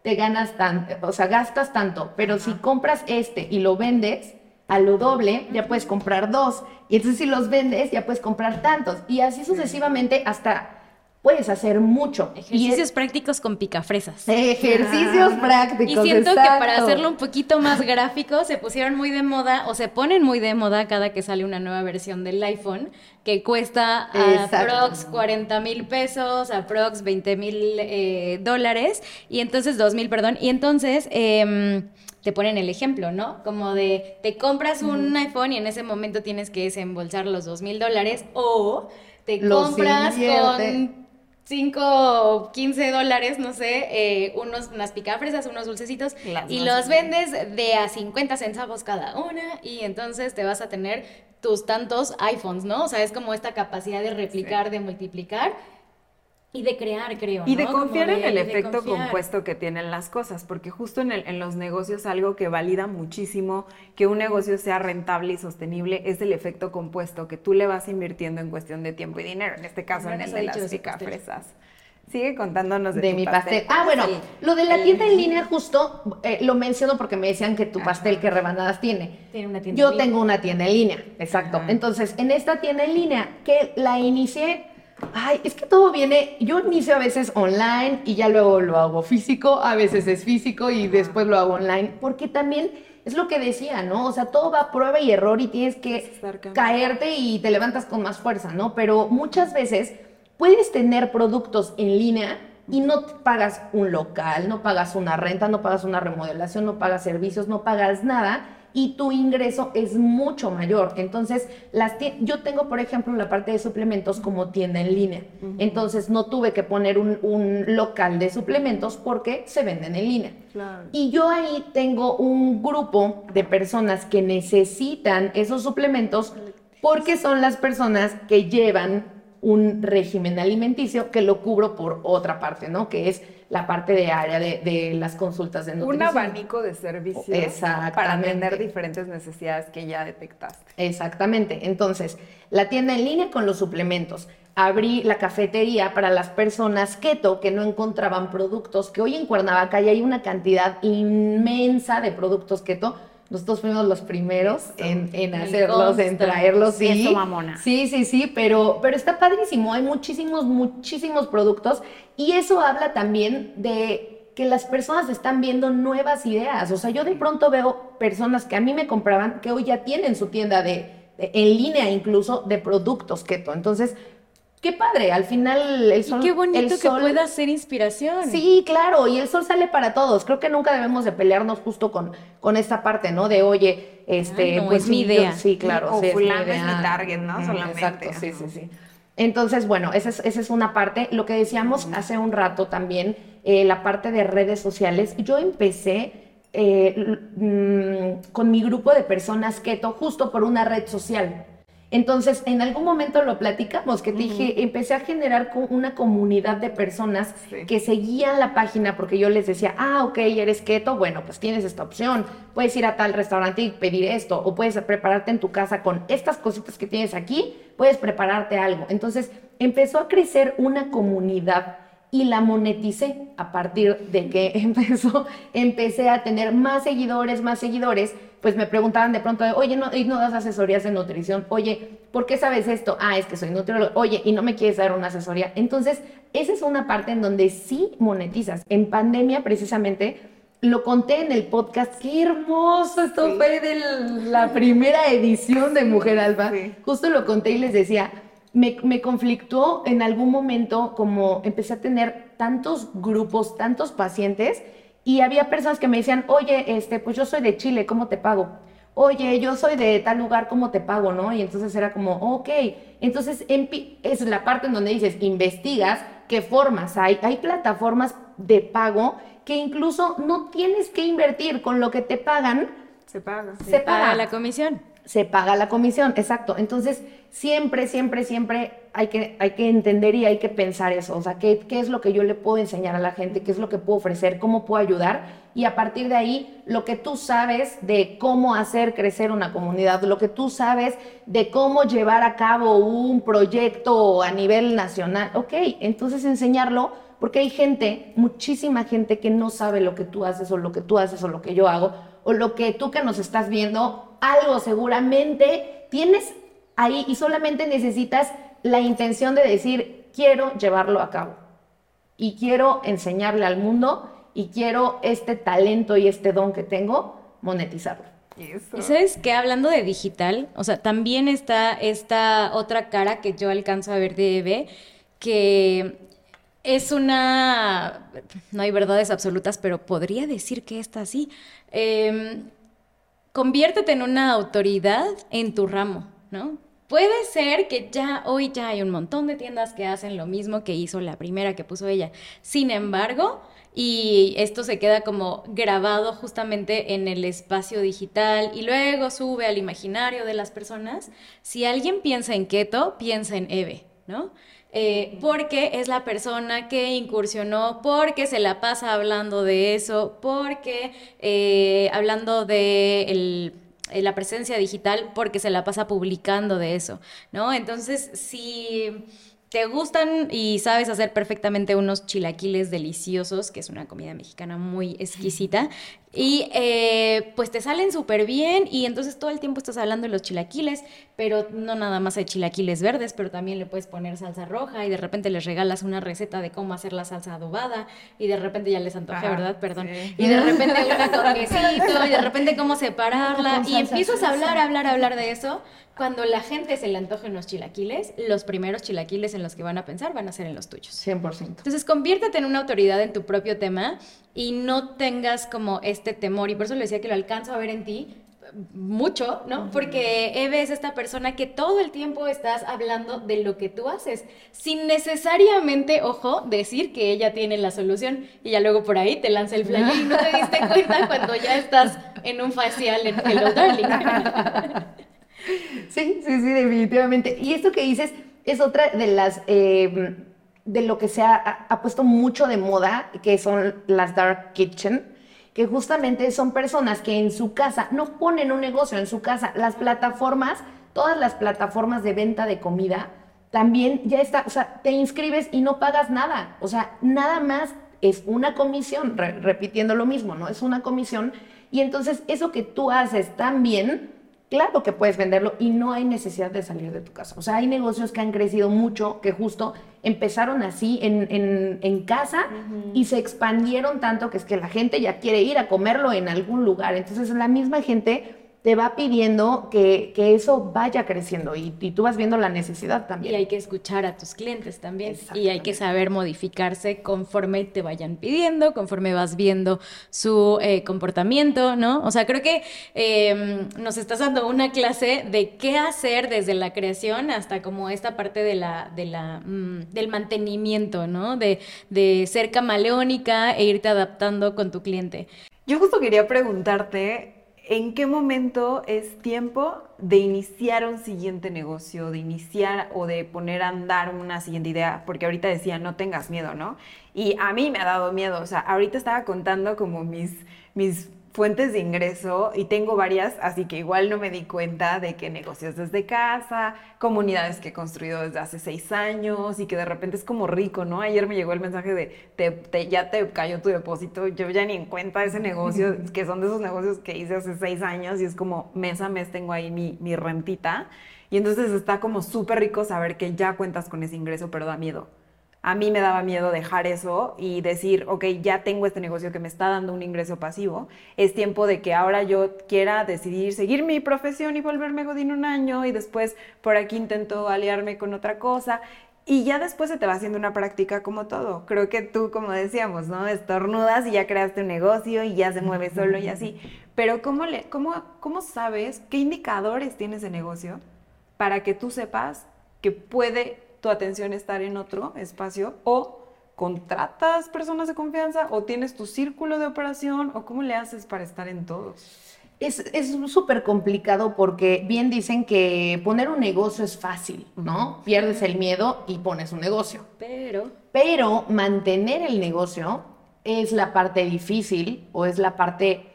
[SPEAKER 1] te ganas tanto, o sea, gastas tanto, pero si compras este y lo vendes, a lo doble, ya puedes comprar dos. Y entonces si los vendes, ya puedes comprar tantos. Y así sucesivamente hasta puedes hacer mucho.
[SPEAKER 3] Ejercicios prácticos con picafresas.
[SPEAKER 1] Ejercicios prácticos.
[SPEAKER 3] Y siento que para hacerlo un poquito más gráfico, se pusieron muy de moda o se ponen muy de moda cada que sale una nueva versión del iPhone, que cuesta aprox 40 mil pesos, aprox 20 mil eh, dólares, y entonces 2 mil, perdón, y entonces... Em, te ponen el ejemplo, ¿no? Como de, te compras un iPhone y en ese momento tienes que desembolsar los dos mil dólares o te compras con 5 o 15 dólares, no sé, eh, unos, unas picafresas, unos dulcecitos, y los vendes de a 50 centavos cada una, y entonces te vas a tener tus tantos iPhones, ¿no? O sea, es como esta capacidad de replicar, de multiplicar, y de crear, creo.
[SPEAKER 2] Y de confiar en el efecto compuesto que tienen las cosas, porque justo en, el, en, los negocios algo que valida muchísimo que un negocio sea rentable y sostenible es el efecto compuesto que tú le vas invirtiendo en cuestión de tiempo y dinero, en este caso en el de las fresas. Sigue contándonos
[SPEAKER 1] de, mi pastel. Ah, bueno, lo de la tienda en línea justo eh, lo menciono porque me decían que tu pastel qué rebanadas tiene.
[SPEAKER 3] Tiene una tienda
[SPEAKER 1] Yo tengo una tienda en línea, exacto. Entonces, en esta tienda en línea que la inicié Ay, es que todo viene, yo inicio a veces online y ya luego lo hago físico, a veces es físico y después lo hago online, porque también es lo que decía, ¿no? O sea, todo va a prueba y error y tienes que caerte y te levantas con más fuerza, ¿no? Pero muchas veces puedes tener productos en línea y no pagas un local, no pagas una renta, no pagas una remodelación, no pagas servicios, no pagas nada y tu ingreso es mucho mayor. Entonces, las yo tengo, por ejemplo, la parte de suplementos como tienda en línea. Entonces, no tuve que poner un, local de suplementos porque se venden en línea. Y yo ahí tengo un grupo de personas que necesitan esos suplementos porque son las personas que llevan un régimen alimenticio que lo cubro por otra parte, ¿no? Que es la parte de área de, las consultas de nutrición.
[SPEAKER 2] Un abanico de servicios para atender diferentes necesidades que ya detectaste.
[SPEAKER 1] Exactamente. Entonces, la tienda en línea con los suplementos. Abrí la cafetería para las personas keto que no encontraban productos, que hoy en Cuernavaca ya hay una cantidad inmensa de productos keto nosotros fuimos los primeros en, en hacerlos, en traerlos. Sí,
[SPEAKER 3] mamona.
[SPEAKER 1] Sí, sí, sí, pero, pero está padrísimo. Hay muchísimos, muchísimos productos y eso habla también de que las personas están viendo nuevas ideas. O sea, yo de pronto veo personas que a mí me compraban que hoy ya tienen su tienda de, en línea incluso de productos keto. Entonces, qué padre, al final el sol.
[SPEAKER 3] Y qué bonito
[SPEAKER 1] el
[SPEAKER 3] que
[SPEAKER 1] sol-
[SPEAKER 3] pueda ser inspiración.
[SPEAKER 1] Sí, claro, y el sol sale para todos. Creo que nunca debemos de pelearnos justo con, con esta parte, ¿no? De, oye, este,
[SPEAKER 3] Ah, no,
[SPEAKER 1] pues
[SPEAKER 3] es mi
[SPEAKER 1] sí, yo-
[SPEAKER 3] idea.
[SPEAKER 1] sí, claro.
[SPEAKER 2] O
[SPEAKER 1] sí,
[SPEAKER 2] fulano es mi
[SPEAKER 1] idea.
[SPEAKER 2] target, ¿no? Solamente,
[SPEAKER 1] Exacto, sí,
[SPEAKER 2] ajá.
[SPEAKER 1] sí, sí. Entonces, bueno, esa es, esa es una parte. Lo que decíamos hace un rato también, eh, la parte de redes sociales. Yo empecé eh, mm, con mi grupo de personas keto justo por una red social. Entonces, en algún momento lo platicamos, que te dije, empecé a generar una comunidad de personas
[SPEAKER 2] Sí.
[SPEAKER 1] que seguían la página porque yo les decía, ah, ok, eres keto, bueno, pues tienes esta opción, puedes ir a tal restaurante y pedir esto, o puedes prepararte en tu casa con estas cositas que tienes aquí, puedes prepararte algo. Entonces, empezó a crecer una comunidad y la moneticé a partir de que empezó, empecé a tener más seguidores, más seguidores, pues me preguntaban de pronto, oye, no, y no das asesorías de nutrición, oye, ¿por qué sabes esto? Ah, es que soy nutriólogo, oye, y no me quieres dar una asesoría. Entonces, esa es una parte en donde sí monetizas. En pandemia, precisamente, lo conté en el podcast, qué hermoso, esto
[SPEAKER 2] Sí.
[SPEAKER 1] fue de la primera edición de Mujer Alba.
[SPEAKER 2] Sí.
[SPEAKER 1] Justo lo conté y les decía, me, me conflictó en algún momento como empecé a tener tantos grupos, tantos pacientes y había personas que me decían, oye, este, pues yo soy de Chile, ¿cómo te pago? Oye, yo soy de tal lugar, ¿cómo te pago? ¿No? Y entonces era como, ok. Entonces es la parte en donde dices, investigas qué formas hay. Hay plataformas de pago que incluso no tienes que invertir con lo que te pagan,
[SPEAKER 2] Se paga.
[SPEAKER 1] se
[SPEAKER 3] Para
[SPEAKER 1] paga
[SPEAKER 3] la comisión.
[SPEAKER 1] Se paga la comisión, exacto. Entonces, siempre, siempre, siempre hay que, hay que entender y hay que pensar eso. O sea, ¿qué, ¿qué es lo que yo le puedo enseñar a la gente? ¿Qué es lo que puedo ofrecer? ¿Cómo puedo ayudar? Y a partir de ahí, lo que tú sabes de cómo hacer crecer una comunidad, lo que tú sabes de cómo llevar a cabo un proyecto a nivel nacional. Ok, entonces enseñarlo porque hay gente, muchísima gente que no sabe lo que tú haces o lo que tú haces o lo que yo hago o lo que tú que nos estás viendo, algo seguramente tienes ahí y solamente necesitas la intención de decir, quiero llevarlo a cabo y quiero enseñarle al mundo y quiero este talento y este don que tengo monetizarlo.
[SPEAKER 2] Eso.
[SPEAKER 3] Y sabes que hablando de digital, o sea, también está esta otra cara que yo alcanzo a ver de Eve, que es una, no hay verdades absolutas, pero podría decir que esta sí. Em, conviértete en una autoridad en tu ramo, ¿no? Puede ser que ya hoy ya hay un montón de tiendas que hacen lo mismo que hizo la primera que puso ella. Sin embargo, y esto se queda como grabado justamente en el espacio digital y luego sube al imaginario de las personas. Si alguien piensa en keto, piensa en Eve, ¿no? Eh, porque es la persona que incursionó, porque se la pasa hablando de eso, porque eh, hablando de el- eh, la presencia digital, porque se la pasa publicando de eso, ¿no? Entonces, si te gustan y sabes hacer perfectamente unos chilaquiles deliciosos, que es una comida mexicana muy exquisita, y eh, pues te salen súper bien y entonces todo el tiempo estás hablando de los chilaquiles, pero no nada más hay chilaquiles verdes, pero también le puedes poner salsa roja y de repente les regalas una receta de cómo hacer la salsa adobada y de repente ya les antojé,
[SPEAKER 2] Ajá,
[SPEAKER 3] ¿verdad? Perdón.
[SPEAKER 2] sí.
[SPEAKER 3] Y de repente una con quesito y de repente cómo separarla y empiezas a hablar, hablar, hablar de eso. Cuando la gente se le antoje unos chilaquiles, los primeros chilaquiles en los que van a pensar van a ser en los tuyos.
[SPEAKER 1] 100%.
[SPEAKER 3] Entonces, conviértete en una autoridad en tu propio tema y no tengas como este temor. Y por eso le decía que lo alcanzo a ver en ti mucho, ¿no? Porque Eve es esta persona que todo el tiempo estás hablando de lo que tú haces, sin necesariamente, ojo, decir que ella tiene la solución y ya luego por ahí te lanza el flyer y no te diste cuenta cuando ya estás en un facial en Hello Darling.
[SPEAKER 1] Sí, sí, sí, definitivamente. Y esto que dices es otra de las, eh, de lo que se ha, ha- puesto mucho de moda, que son las dark kitchen, que justamente son personas que en su casa no ponen un negocio en su casa. Las plataformas, todas las plataformas de venta de comida, también ya está, o sea, te inscribes y no pagas nada. O sea, nada más es una comisión, re- repitiendo lo mismo, ¿no? Es una comisión. Y entonces eso que tú haces también Claro que puedes venderlo y no hay necesidad de salir de tu casa. O sea, hay negocios que han crecido mucho, que justo empezaron así en, en- en casa y se expandieron tanto que es que la gente ya quiere ir a comerlo en algún lugar. Entonces, la misma gente te va pidiendo que, eso vaya creciendo y, tú vas viendo la necesidad también.
[SPEAKER 3] Y hay que escuchar a tus clientes también y hay que saber modificarse conforme te vayan pidiendo, conforme vas viendo su eh, comportamiento, ¿no? O sea, creo que em, nos estás dando una clase de qué hacer desde la creación hasta como esta parte de la, de la, mm, del mantenimiento, ¿no? De, de ser camaleónica e irte adaptando con tu cliente.
[SPEAKER 2] Yo justo quería preguntarte ¿En qué momento es tiempo de iniciar un siguiente negocio, de iniciar o de poner a andar una siguiente idea? Porque ahorita decía, no tengas miedo, ¿no? Y a mí me ha dado miedo, o sea, ahorita estaba contando como mis, mis fuentes de ingreso y tengo varias, así que igual no me di cuenta de que negocios desde casa, comunidades que he construido desde hace seis años y que de repente es como rico, ¿no? Ayer me llegó el mensaje de te, ya te cayó tu depósito, yo ya ni en cuenta ese negocio, que son de esos negocios que hice hace seis años y es como mes a mes tengo ahí mi, mi rentita y entonces está como súper rico saber que ya cuentas con ese ingreso, pero da miedo a mí me daba miedo dejar eso y decir, ok, ya tengo este negocio que me está dando un ingreso pasivo, es tiempo de que ahora yo quiera decidir seguir mi profesión y volverme godín un año y después por aquí intento aliarme con otra cosa. Y ya después se te va haciendo una práctica como todo. Creo que tú, como decíamos, ¿no? Estornudas y ya creaste un negocio y ya se mueve solo y así. Pero ¿cómo, le, cómo, cómo sabes qué indicadores tiene ese negocio para que tú sepas que puede tu atención estar en otro espacio o contratas personas de confianza o tienes tu círculo de operación o cómo le haces para estar en todos.
[SPEAKER 1] Es súper complicado porque bien dicen que poner un negocio es fácil, ¿no? Pierdes el miedo y pones un negocio.
[SPEAKER 3] Pero...
[SPEAKER 1] Pero mantener el negocio es la parte difícil o es la parte,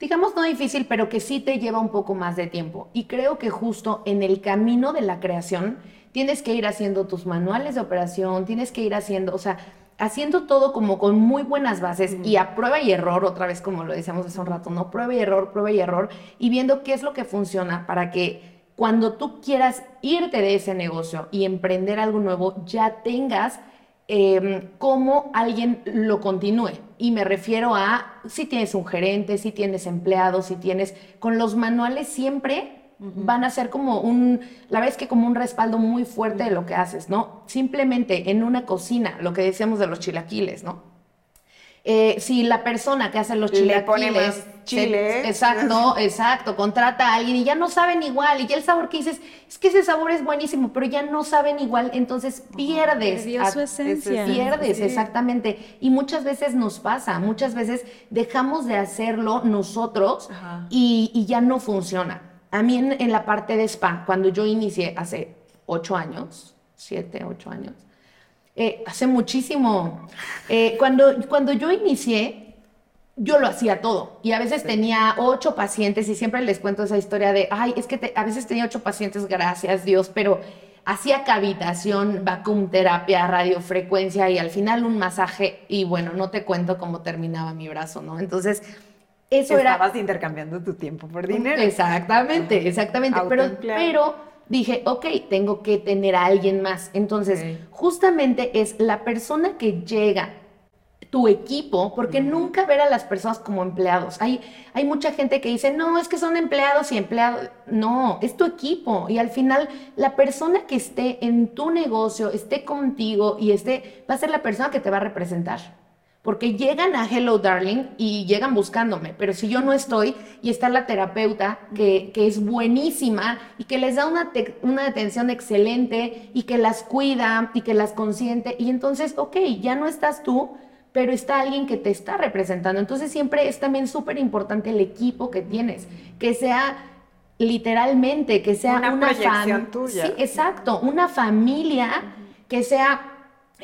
[SPEAKER 1] digamos no difícil, pero que sí te lleva un poco más de tiempo. Y creo que justo en el camino de la creación tienes que ir haciendo tus manuales de operación, tienes que ir haciendo, o sea, haciendo todo como con muy buenas bases y a prueba y error, otra vez como lo decíamos hace un rato, ¿no? Prueba y error, prueba y error, y viendo qué es lo que funciona para que cuando tú quieras irte de ese negocio y emprender algo nuevo, ya tengas eh, cómo alguien lo continúe. Y me refiero a si tienes un gerente, si tienes empleados, si tienes, con los manuales siempre van a ser como un, la verdad es que como un respaldo muy fuerte de lo que haces, ¿no? Simplemente en una cocina, lo que decíamos de los chilaquiles, ¿no? Eh, si la persona que hace los chilaquiles,
[SPEAKER 2] chile,
[SPEAKER 1] exacto, exacto, contrata a alguien y ya no saben igual y ya el sabor que dices, es que ese sabor es buenísimo, pero ya no saben igual, entonces pierdes,
[SPEAKER 3] su esencia,
[SPEAKER 1] pierdes, exactamente, y muchas veces nos pasa, muchas veces dejamos de hacerlo nosotros y, y ya no funciona. A mí en, la parte de spa, cuando yo inicié hace ocho años, siete, ocho años, eh, hace muchísimo, eh, cuando, cuando yo inicié, yo lo hacía todo y a veces tenía ocho pacientes y siempre les cuento esa historia de, ay, es que a veces tenía ocho pacientes, gracias Dios, pero hacía cavitación, vacuum terapia, radiofrecuencia y al final un masaje y bueno, no te cuento cómo terminaba mi brazo, ¿no? Entonces,
[SPEAKER 2] eso Estabas intercambiando tu tiempo por dinero.
[SPEAKER 1] Exactamente, exactamente. Pero, pero dije, ok, tengo que tener a alguien más. Entonces, justamente es la persona que llega, tu equipo, porque nunca ver a las personas como empleados. Hay, hay mucha gente que dice, no, es que son empleados y empleados. No, es tu equipo. Y al final, la persona que esté en tu negocio, esté contigo y esté, va a ser la persona que te va a representar porque llegan a Hello Darling y llegan buscándome, pero si yo no estoy y está la terapeuta que, es buenísima y que les da una, una atención excelente y que las cuida y que las consiente, y entonces, ok, ya no estás tú, pero está alguien que te está representando. Entonces siempre es también súper importante el equipo que tienes, que sea literalmente, que sea una,
[SPEAKER 2] una familia.
[SPEAKER 1] Sí, exacto, una familia que sea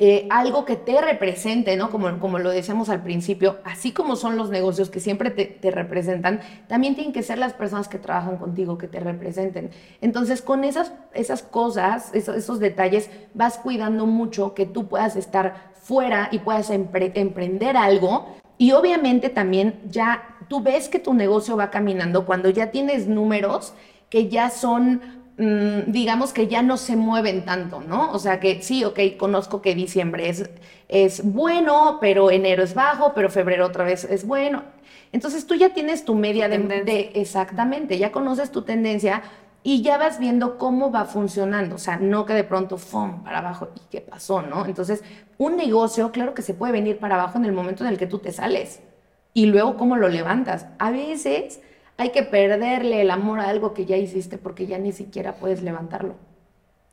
[SPEAKER 1] eh, algo que te represente, ¿no? Como, como lo decíamos al principio, así como son los negocios que siempre te, representan, también tienen que ser las personas que trabajan contigo, que te representen. Entonces, con esas, esas cosas, esos, detalles, vas cuidando mucho que tú puedas estar fuera y puedas emprender algo. Y obviamente también ya tú ves que tu negocio va caminando cuando ya tienes números que ya son digamos que ya no se mueven tanto, ¿no? O sea que sí, ok, conozco que diciembre es, es bueno, pero enero es bajo, pero febrero otra vez es bueno. Entonces tú ya tienes tu media de, de, exactamente, ya conoces tu tendencia y ya vas viendo cómo va funcionando, o sea, no que de pronto, ¡fum!, para abajo, ¿y qué pasó, no? Entonces, un negocio, claro que se puede venir para abajo en el momento en el que tú te sales y luego cómo lo levantas. A veces hay que perderle el amor a algo que ya hiciste porque ya ni siquiera puedes levantarlo.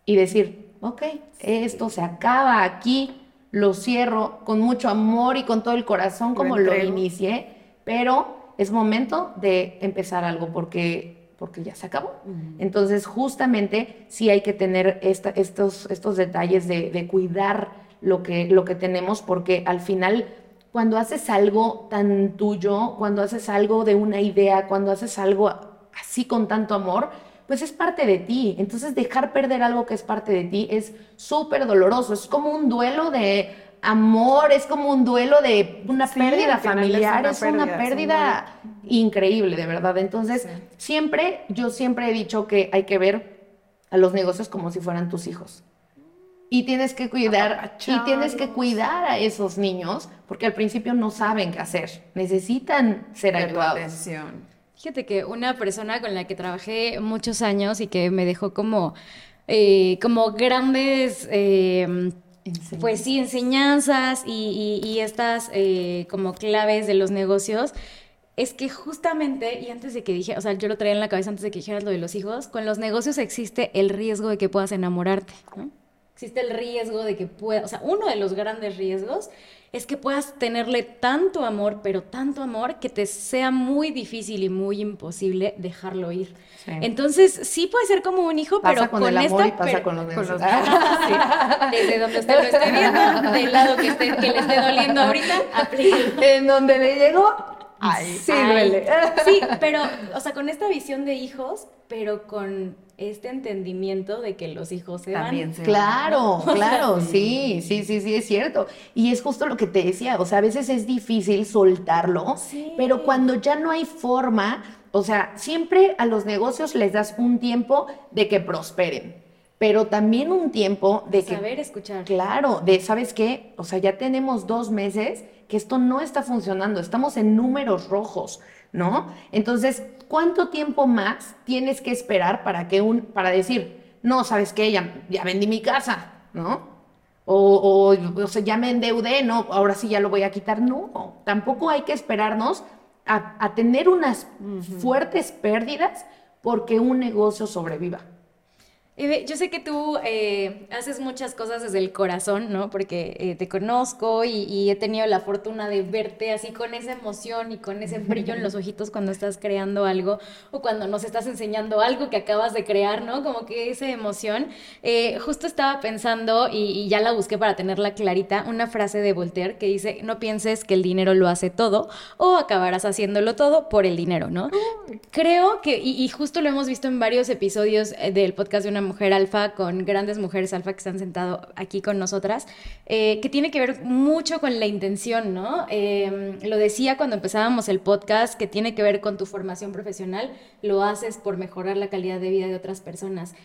[SPEAKER 1] Y decir, ok, esto se acaba aquí, lo cierro con mucho amor y con todo el corazón como lo, inicié, pero es momento de empezar algo porque porque ya se acabó. Entonces, justamente sí hay que tener estos, estos detalles de, de, cuidar lo que, lo que tenemos, porque al final cuando haces algo tan tuyo, cuando haces algo de una idea, cuando haces algo así con tanto amor, pues es parte de ti. Entonces dejar perder algo que es parte de ti es súper doloroso. Es como un duelo de amor, es como un duelo de una pérdida familiar, es una pérdida, increíble, de verdad. Entonces, siempre, yo siempre he dicho que hay que ver a los negocios como si fueran tus hijos y tienes que cuidar y tienes que cuidar a esos niños porque al principio no saben qué hacer, necesitan ser ayudados.
[SPEAKER 3] Fíjate que una persona con la que trabajé muchos años y que me dejó como, eh, como grandes, eh, pues sí, enseñanzas y, estas eh, como claves de los negocios, es que justamente, y antes de que dije, o sea, yo lo traía en la cabeza antes de que dijeras lo de los hijos, con los negocios existe el riesgo de que puedas enamorarte, ¿no? Existe el riesgo de que pueda, o sea, uno de los grandes riesgos es que puedas tenerle tanto amor, pero tanto amor que te sea muy difícil y muy imposible dejarlo ir. Entonces, sí puede ser como un hijo, pero
[SPEAKER 1] con, el amor y pasa con los, con
[SPEAKER 3] Desde donde usted lo esté viendo, del lado que, esté, que le esté doliendo ahorita,
[SPEAKER 1] En donde le llegó, sí duele.
[SPEAKER 3] Sí, pero, o sea, con esta visión de hijos, pero con este entendimiento de que los hijos se También
[SPEAKER 1] van. claro, claro, sí, sí, sí, sí, es cierto. Y es justo lo que te decía, o sea, a veces es difícil soltarlo, pero cuando ya no hay forma, o sea, siempre a los negocios les das un tiempo de que prosperen pero también un tiempo de
[SPEAKER 3] que... Saber escuchar.
[SPEAKER 1] Claro, de, ¿sabes qué? O sea, ya tenemos dos meses que esto no está funcionando, estamos en números rojos, ¿no? Entonces, ¿cuánto tiempo más tienes que esperar para que un, para decir, no, sabes qué, ya, ya vendí mi casa, ¿no? O, o, sea, ya me endeudé, no, ahora sí ya lo voy a quitar. No, tampoco hay que esperarnos a, tener unas fuertes pérdidas porque un negocio sobreviva
[SPEAKER 3] yo sé que tú eh, haces muchas cosas desde el corazón, ¿no? Porque eh, te conozco y, he tenido la fortuna de verte así con esa emoción y con ese brillo en los ojitos cuando estás creando algo o cuando nos estás enseñando algo que acabas de crear, ¿no? Como que esa emoción. Eh, justo estaba pensando y, y, ya la busqué para tenerla clarita, una frase de Voltaire que dice, no pienses que el dinero lo hace todo o acabarás haciéndolo todo por el dinero, ¿no? Creo que, y, y justo lo hemos visto en varios episodios del podcast de una mujer alfa, con grandes mujeres alfa que están sentado aquí con nosotras, eh, que tiene que ver mucho con la intención, ¿no? Em, lo decía cuando empezábamos el podcast, que tiene que ver con tu formación profesional, lo haces por mejorar la calidad de vida de otras personas.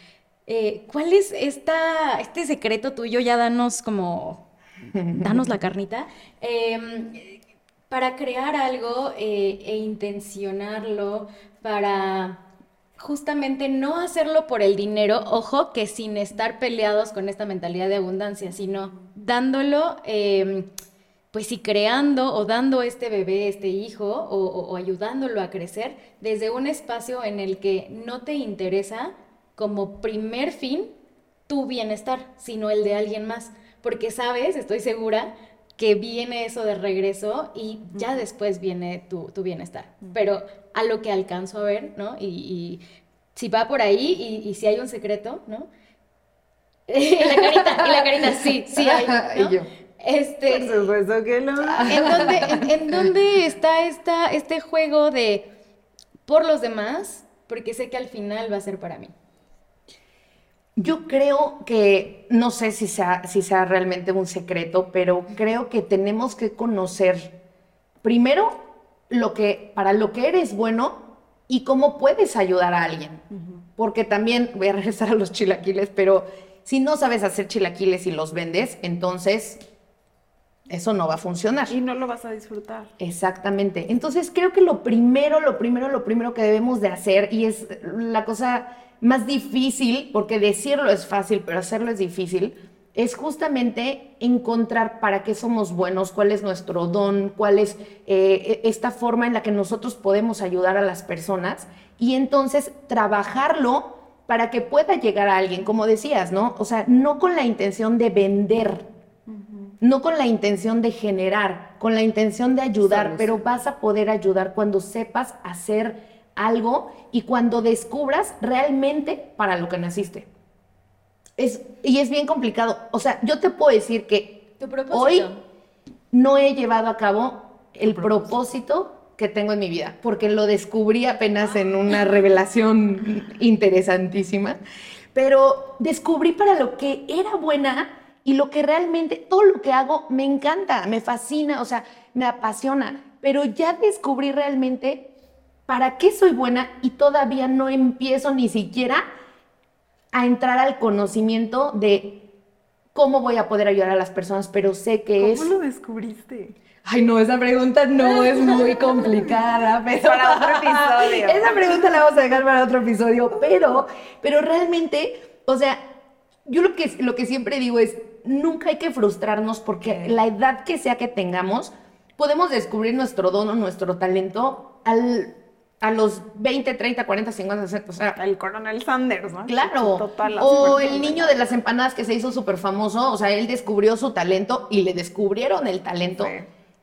[SPEAKER 3] Eh, ¿Cuál es esta, este secreto tuyo? Ya danos como, danos la carnita. Em, para crear algo eh, e intencionarlo, para justamente no hacerlo por el dinero, ojo, que sin estar peleados con esta mentalidad de abundancia, sino dándolo, em, pues sí, creando o dando este bebé, este hijo, o, ayudándolo a crecer desde un espacio en el que no te interesa como primer fin tu bienestar, sino el de alguien más, porque sabes, estoy segura, que viene eso de regreso y ya después viene tu, bienestar. Pero a lo que alcanzo a ver, ¿no? Y, si va por ahí y, si hay un secreto, ¿no? y la carita, y la carita, sí, sí hay. ¿no? y yo. Este,
[SPEAKER 2] por supuesto que no.
[SPEAKER 3] ¿En dónde, está esta, este juego de por los demás? Porque sé que al final va a ser para mí.
[SPEAKER 1] Yo creo que, no sé si sea, si sea realmente un secreto, pero creo que tenemos que conocer primero lo que, para lo que eres bueno y cómo puedes ayudar a alguien. Porque también, voy a regresar a los chilaquiles, pero si no sabes hacer chilaquiles y los vendes, entonces eso no va a funcionar.
[SPEAKER 2] Y no lo vas a disfrutar.
[SPEAKER 1] Exactamente. Entonces creo que lo primero, lo primero, lo primero que debemos de hacer, y es la cosa más difícil, porque decirlo es fácil, pero hacerlo es difícil, es justamente encontrar para qué somos buenos, cuál es nuestro don, cuál es eh, esta forma en la que nosotros podemos ayudar a las personas y entonces trabajarlo para que pueda llegar a alguien, como decías, ¿no? O sea, no con la intención de vender, no con la intención de generar, con la intención de ayudar, pero vas a poder ayudar cuando sepas hacer algo y cuando descubras realmente para lo que naciste. Es, y es bien complicado. O sea, yo te puedo decir que hoy no he llevado a cabo el propósito? que tengo en mi vida, porque lo descubrí apenas en una revelación interesantísima, pero descubrí para lo que era buena y lo que realmente, todo lo que hago me encanta, me fascina, o sea, me apasiona, pero ya descubrí realmente para qué soy buena y todavía no empiezo ni siquiera a entrar al conocimiento de cómo voy a poder ayudar a las personas, pero sé que es...
[SPEAKER 2] ¿Cómo lo descubriste?
[SPEAKER 1] Ay, no, esa pregunta no es muy complicada, pero...
[SPEAKER 2] Para otro episodio.
[SPEAKER 1] Esa pregunta la vamos a dejar para otro episodio, pero, pero realmente, o sea, yo lo que, lo que siempre digo es, nunca hay que frustrarnos porque la edad que sea que tengamos, podemos descubrir nuestro don o nuestro talento al a los 20, 30, 40, 50, 60, o sea...
[SPEAKER 2] El coronel Sanders, ¿no?
[SPEAKER 1] Claro. Total, o el niño de las empanadas que se hizo súper famoso, o sea, él descubrió su talento y le descubrieron el talento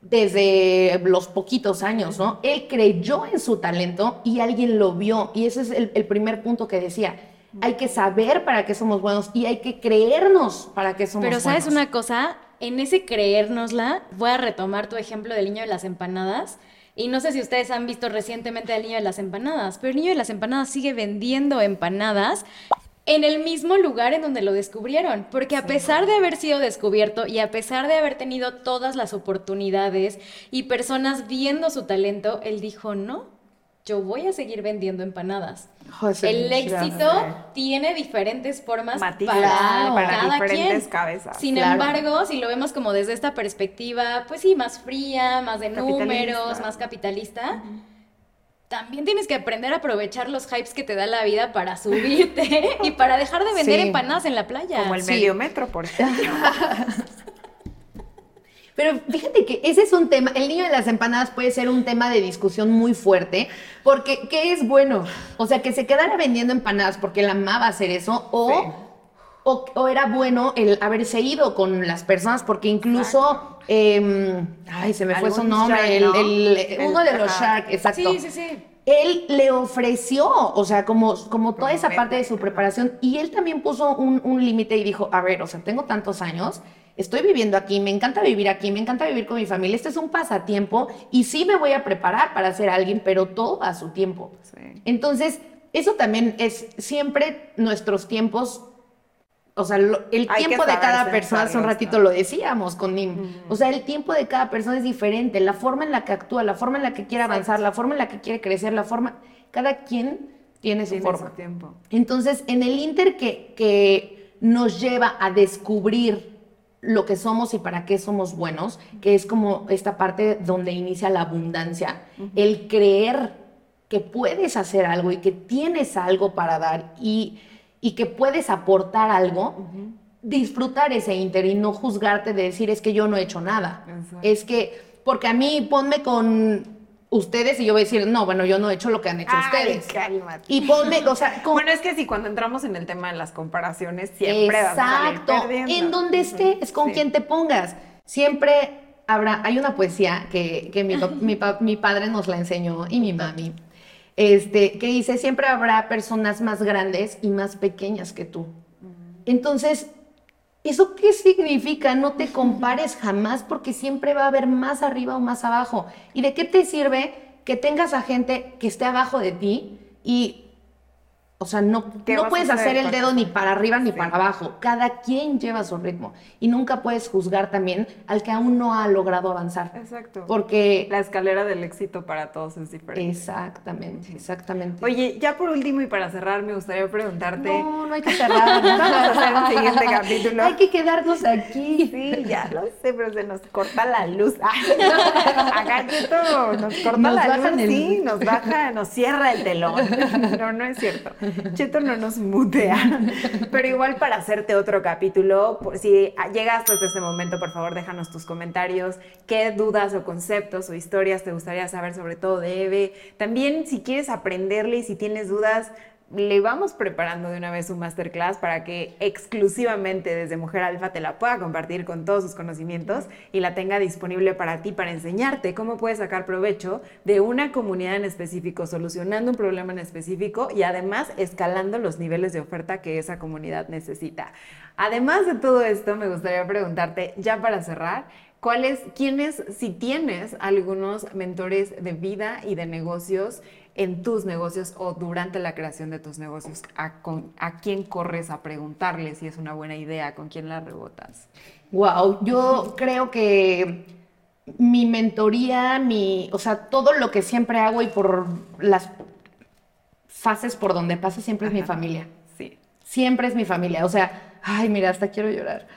[SPEAKER 1] desde los poquitos años, ¿no? Él creyó en su talento y alguien lo vio. Y ese es el, el primer punto que decía. Hay que saber para qué somos buenos y hay que creernos para qué somos
[SPEAKER 3] buenos.
[SPEAKER 1] Pero
[SPEAKER 3] ¿sabes una cosa? En ese creérnosla, voy a retomar tu ejemplo del niño de las empanadas y no sé si ustedes han visto recientemente al niño de las empanadas, pero el niño de las empanadas sigue vendiendo empanadas en el mismo lugar en donde lo descubrieron, porque a pesar de haber sido descubierto y a pesar de haber tenido todas las oportunidades y personas viendo su talento, él dijo, no, yo voy a seguir vendiendo empanadas. el éxito tiene diferentes formas para, cada diferentes quien. cabezas. Sin embargo, si lo vemos como desde esta perspectiva, pues sí, más fría, más de números, más capitalista. También tienes que aprender a aprovechar los hypes que te da la vida para subirte y para dejar de vender empanadas en la playa.
[SPEAKER 2] Como el medio metro, por ejemplo.
[SPEAKER 1] Pero fíjate que ese es un tema, el niño de las empanadas puede ser un tema de discusión muy fuerte, porque ¿qué es bueno? O sea, que se quedara vendiendo empanadas porque él amaba hacer eso, o, o, era bueno el haberse ido con las personas, porque incluso, em, ay, se me fue su nombre, el, uno de los Shark, exacto.
[SPEAKER 3] Sí, sí, sí.
[SPEAKER 1] Él le ofreció, o sea, como, como toda esa parte de su preparación, y él también puso un, un límite y dijo, a ver, o sea, tengo tantos años, estoy viviendo aquí, me encanta vivir aquí, me encanta vivir con mi familia, este es un pasatiempo y sí me voy a preparar para ser alguien, pero todo a su tiempo. Entonces, eso también es siempre nuestros tiempos, o sea, el tiempo de cada persona, hace un ratito lo decíamos con Nim, o sea, el tiempo de cada persona es diferente, la forma en la que actúa, la forma en la que quiere avanzar, la forma en la que quiere crecer, la forma, cada quien tiene su forma.
[SPEAKER 2] tiempo.
[SPEAKER 1] Entonces, en el inter que, que nos lleva a descubrir lo que somos y para qué somos buenos, que es como esta parte donde inicia la abundancia, el creer que puedes hacer algo y que tienes algo para dar y, y que puedes aportar algo, disfrutar ese inter y no juzgarte de decir es que yo no he hecho nada. Es que, porque a mí ponme con ustedes y yo voy a decir, no, bueno, yo no he hecho lo que han hecho ustedes. Y ponme, o sea,
[SPEAKER 2] bueno, es que si cuando entramos en el tema de las comparaciones, siempre Exacto. a
[SPEAKER 1] En donde estés, con quien te pongas. Siempre habrá, hay una poesía que, que mi, mi, padre nos la enseñó y mi mami, este, que dice, siempre habrá personas más grandes y más pequeñas que tú. Entonces, ¿Eso qué significa? No te compares jamás porque siempre va a haber más arriba o más abajo. ¿Y de qué te sirve que tengas a gente que esté abajo de ti y o sea, no, no puedes hacer el dedo ni para arriba ni para abajo. Cada quien lleva su ritmo. Y nunca puedes juzgar también al que aún no ha logrado avanzar.
[SPEAKER 2] Exacto.
[SPEAKER 1] Porque...
[SPEAKER 2] La escalera del éxito para todos es diferente.
[SPEAKER 1] Exactamente, exactamente.
[SPEAKER 2] Oye, ya por último y para cerrar, me gustaría preguntarte...
[SPEAKER 1] No, no hay que cerrar.
[SPEAKER 2] Vamos a hacer un siguiente capítulo.
[SPEAKER 1] Hay que quedarnos aquí.
[SPEAKER 2] Sí, ya lo sé, pero se nos corta la luz. Acá nos corta la luz. Sí, nos baja, nos cierra el telón. No, no es cierto. Cheto no nos mutea. Pero igual para hacerte otro capítulo, si llegaste hasta este momento, por favor, déjanos tus comentarios. ¿Qué dudas o conceptos o historias te gustaría saber sobre todo de Eve? También si quieres aprenderle y si tienes dudas, le vamos preparando de una vez un masterclass para que exclusivamente desde Mujer Alfa te la pueda compartir con todos sus conocimientos y la tenga disponible para ti, para enseñarte cómo puedes sacar provecho de una comunidad en específico, solucionando un problema en específico y además escalando los niveles de oferta que esa comunidad necesita. Además de todo esto, me gustaría preguntarte, ya para cerrar, ¿cuáles, quiénes, si tienes algunos mentores de vida y de negocios, en tus negocios o durante la creación de tus negocios? ¿A, con, ¿A quién corres a preguntarle si es una buena idea? ¿Con quién la rebotas?
[SPEAKER 1] Wow, yo creo que mi mentoría, mi, o sea, todo lo que siempre hago y por las fases por donde pasa siempre es mi familia.
[SPEAKER 2] Sí.
[SPEAKER 1] Siempre es mi familia. O sea, ay, mira, hasta quiero llorar.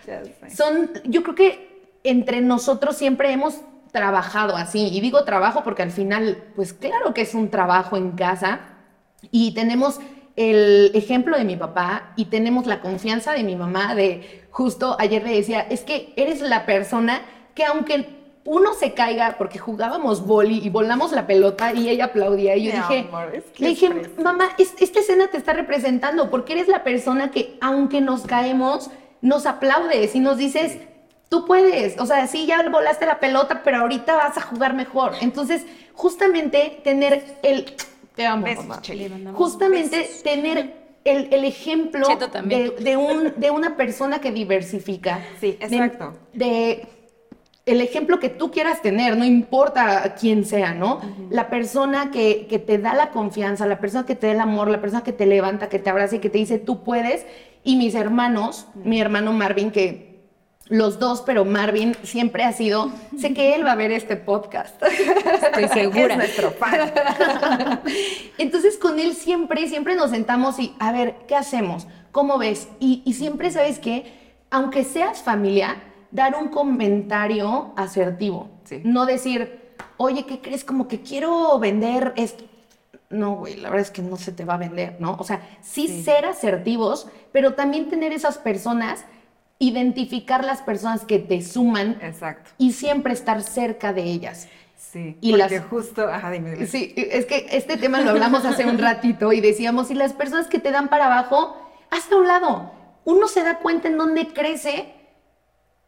[SPEAKER 1] Son, yo creo que entre nosotros siempre hemos trabajado así. Y digo trabajo porque al final, pues claro que es un trabajo en casa. Y tenemos el ejemplo de mi papá y tenemos la confianza de mi mamá de justo ayer le decía, es que eres la persona que aunque uno se caiga porque jugábamos boli y volamos la pelota y ella aplaudía y yo dije, le dije, mamá, esta escena te está representando porque eres la persona que aunque nos caemos, nos aplaudes y nos dices, tú puedes, o sea, sí, ya volaste la pelota, pero ahorita vas a jugar mejor. Entonces, justamente tener el... Te amo, mamá. Justamente tener el, ejemplo de, un, de una persona que diversifica.
[SPEAKER 2] Sí, exacto.
[SPEAKER 1] De, el ejemplo que tú quieras tener, no importa quién sea, ¿no? La persona que, que, te da la confianza, la persona que te da el amor, la persona que te levanta, que te abraza y que te dice, tú puedes. Y mis hermanos, mi hermano Marvin, que los dos, pero Marvin siempre ha sido, sé que él va a ver este podcast.
[SPEAKER 3] Estoy segura.
[SPEAKER 2] Es nuestro fan.
[SPEAKER 1] Entonces con él siempre, siempre nos sentamos y, a ver, ¿qué hacemos? ¿Cómo ves? Y, siempre sabes que, aunque seas familia, dar un comentario asertivo. No decir, oye, ¿qué crees? Como que quiero vender esto. No, güey, la verdad es que no se te va a vender, ¿no? O sea, sí. ser asertivos, pero también tener esas personas identificar las personas que te suman
[SPEAKER 2] Exacto.
[SPEAKER 1] y siempre estar cerca de ellas.
[SPEAKER 2] Sí, y porque justo, ajá, dime,
[SPEAKER 1] Sí, es que este tema lo hablamos hace un ratito y decíamos, y las personas que te dan para abajo, hasta un lado. Uno se da cuenta en dónde crece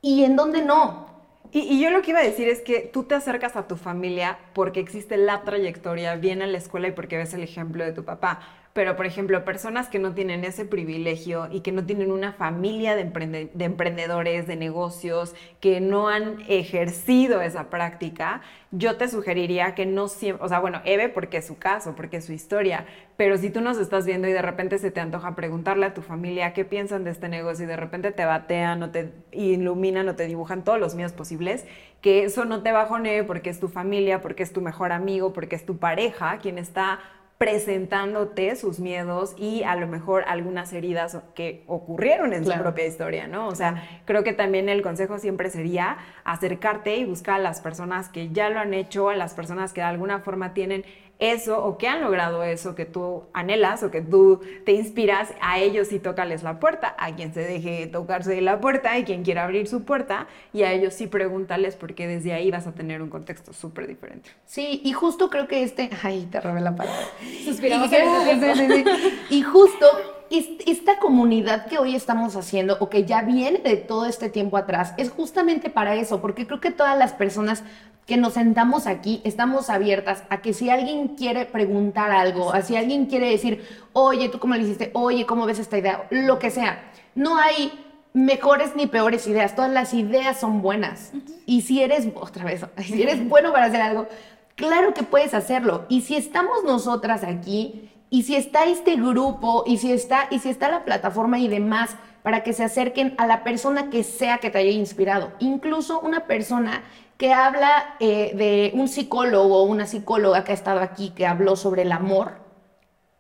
[SPEAKER 1] y en dónde no.
[SPEAKER 2] Y, y, yo lo que iba a decir es que tú te acercas a tu familia porque existe la trayectoria, viene a la escuela y porque ves el ejemplo de tu papá pero por ejemplo, personas que no tienen ese privilegio y que no tienen una familia de, emprendedores, de negocios, que no han ejercido esa práctica, yo te sugeriría que no siempre, o sea, bueno, Eve porque es su caso, porque es su historia, pero si tú nos estás viendo y de repente se te antoja preguntarle a tu familia qué piensan de este negocio y de repente te batean o te iluminan o te dibujan todos los miedos posibles, que eso no te bajonee porque es tu familia, porque es tu mejor amigo, porque es tu pareja quien está presentándote sus miedos y a lo mejor algunas heridas que ocurrieron en su propia historia, ¿no? O sea, creo que también el consejo siempre sería acercarte y buscar a las personas que ya lo han hecho, a las personas que de alguna forma tienen eso o que han logrado eso que tú anhelas o que tú te inspiras, a ellos sí tócales la puerta, a quien se deje tocarse la puerta y quien quiera abrir su puerta y a ellos sí pregúntales porque desde ahí vas a tener un contexto súper diferente.
[SPEAKER 1] Sí, y justo creo que este, ay, te robé la palabra.
[SPEAKER 3] Suspiramos.
[SPEAKER 1] Y, y justo esta comunidad que hoy estamos haciendo o que ya viene de todo este tiempo atrás es justamente para eso, porque creo que todas las personas que nos sentamos aquí, estamos abiertas a que si alguien quiere preguntar algo, a si alguien quiere decir, oye, ¿tú cómo lo hiciste? Oye, ¿cómo ves esta idea? Lo que sea. No hay mejores ni peores ideas, todas las ideas son buenas. Y si eres, otra vez, si eres bueno para hacer algo, claro que puedes hacerlo. Y si estamos nosotras aquí Y si está este grupo, y si está, y si está la plataforma y demás, para que se acerquen a la persona que sea que te haya inspirado. Incluso una persona que habla eh, de un psicólogo o una psicóloga que ha estado aquí, que habló sobre el amor,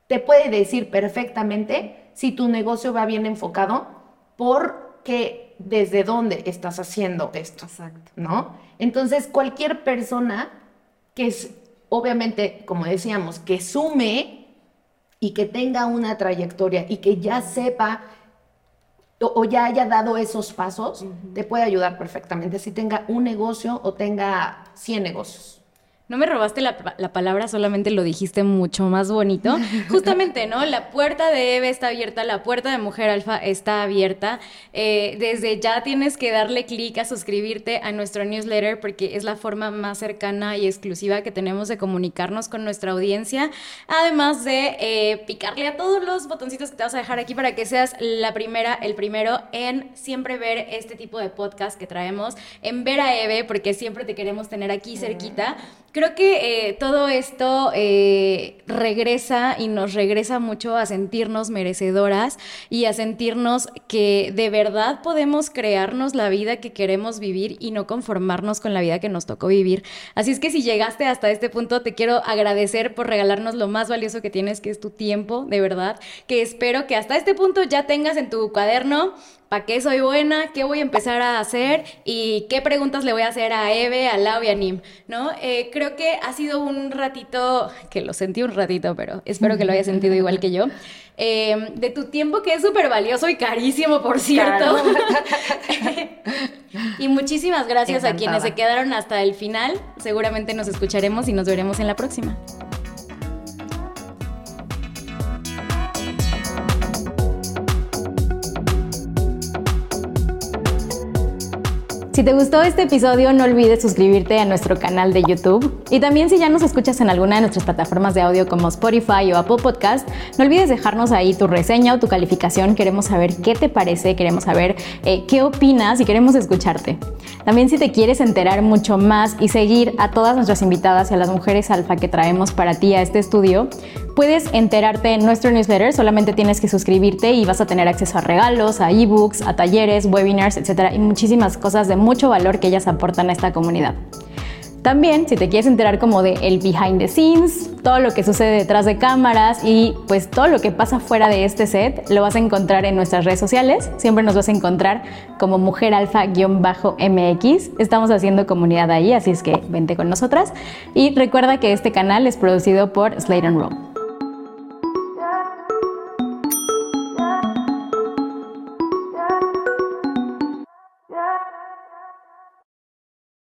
[SPEAKER 1] te puede decir perfectamente si tu negocio va bien enfocado porque desde dónde estás haciendo esto. Exacto. ¿No? Entonces, cualquier persona que es, obviamente, como decíamos, que sume y que tenga una trayectoria y que ya sepa o, ya haya dado esos pasos, te puede ayudar perfectamente, si tenga un negocio o tenga 100 negocios.
[SPEAKER 3] No me robaste la, palabra, solamente lo dijiste mucho más bonito. Justamente, ¿no? La puerta de Eve está abierta, la puerta de Mujer Alfa está abierta. Eh, desde ya tienes que darle clic a suscribirte a nuestro newsletter porque es la forma más cercana y exclusiva que tenemos de comunicarnos con nuestra audiencia. Además de eh, picarle a todos los botoncitos que te vas a dejar aquí para que seas la primera, el primero en siempre ver este tipo de podcast que traemos, en ver a Eve porque siempre te queremos tener aquí cerquita. Creo que eh, todo esto eh, regresa y nos regresa mucho a sentirnos merecedoras y a sentirnos que de verdad podemos crearnos la vida que queremos vivir y no conformarnos con la vida que nos tocó vivir. Así es que si llegaste hasta este punto, te quiero agradecer por regalarnos lo más valioso que tienes, que es tu tiempo, de verdad, que espero que hasta este punto ya tengas en tu cuaderno ¿Para qué soy buena? ¿Qué voy a empezar a hacer? ¿Y qué preguntas le voy a hacer a Eve, a Lau y a Nim? ¿no? Eh, creo que ha sido un ratito, que lo sentí un ratito, pero espero que lo haya sentido igual que yo, eh, de tu tiempo que es súper valioso y carísimo, por cierto. y muchísimas gracias a quienes se quedaron hasta el final. Seguramente nos escucharemos y nos veremos en la próxima. Si te gustó este episodio, no olvides suscribirte a nuestro canal de YouTube. Y también si ya nos escuchas en alguna de nuestras plataformas de audio como Spotify o Apple Podcast, no olvides dejarnos ahí tu reseña o tu calificación. Queremos saber qué te parece, queremos saber eh, qué opinas y queremos escucharte. También si te quieres enterar mucho más y seguir a todas nuestras invitadas y a las mujeres alfa que traemos para ti a este estudio, puedes enterarte en nuestro newsletter. Solamente tienes que suscribirte y vas a tener acceso a regalos, a ebooks, a talleres, webinars, etcétera, y muchísimas cosas de mucho valor que ellas aportan a esta comunidad. También, si te quieres enterar como de el behind the scenes, todo lo que sucede detrás de cámaras y pues todo lo que pasa fuera de este set, lo vas a encontrar en nuestras redes sociales. Siempre nos vas a encontrar como Mujer Alfa-MX. Estamos haciendo comunidad ahí, así es que vente con nosotras. Y recuerda que este canal es producido por Slate Roll.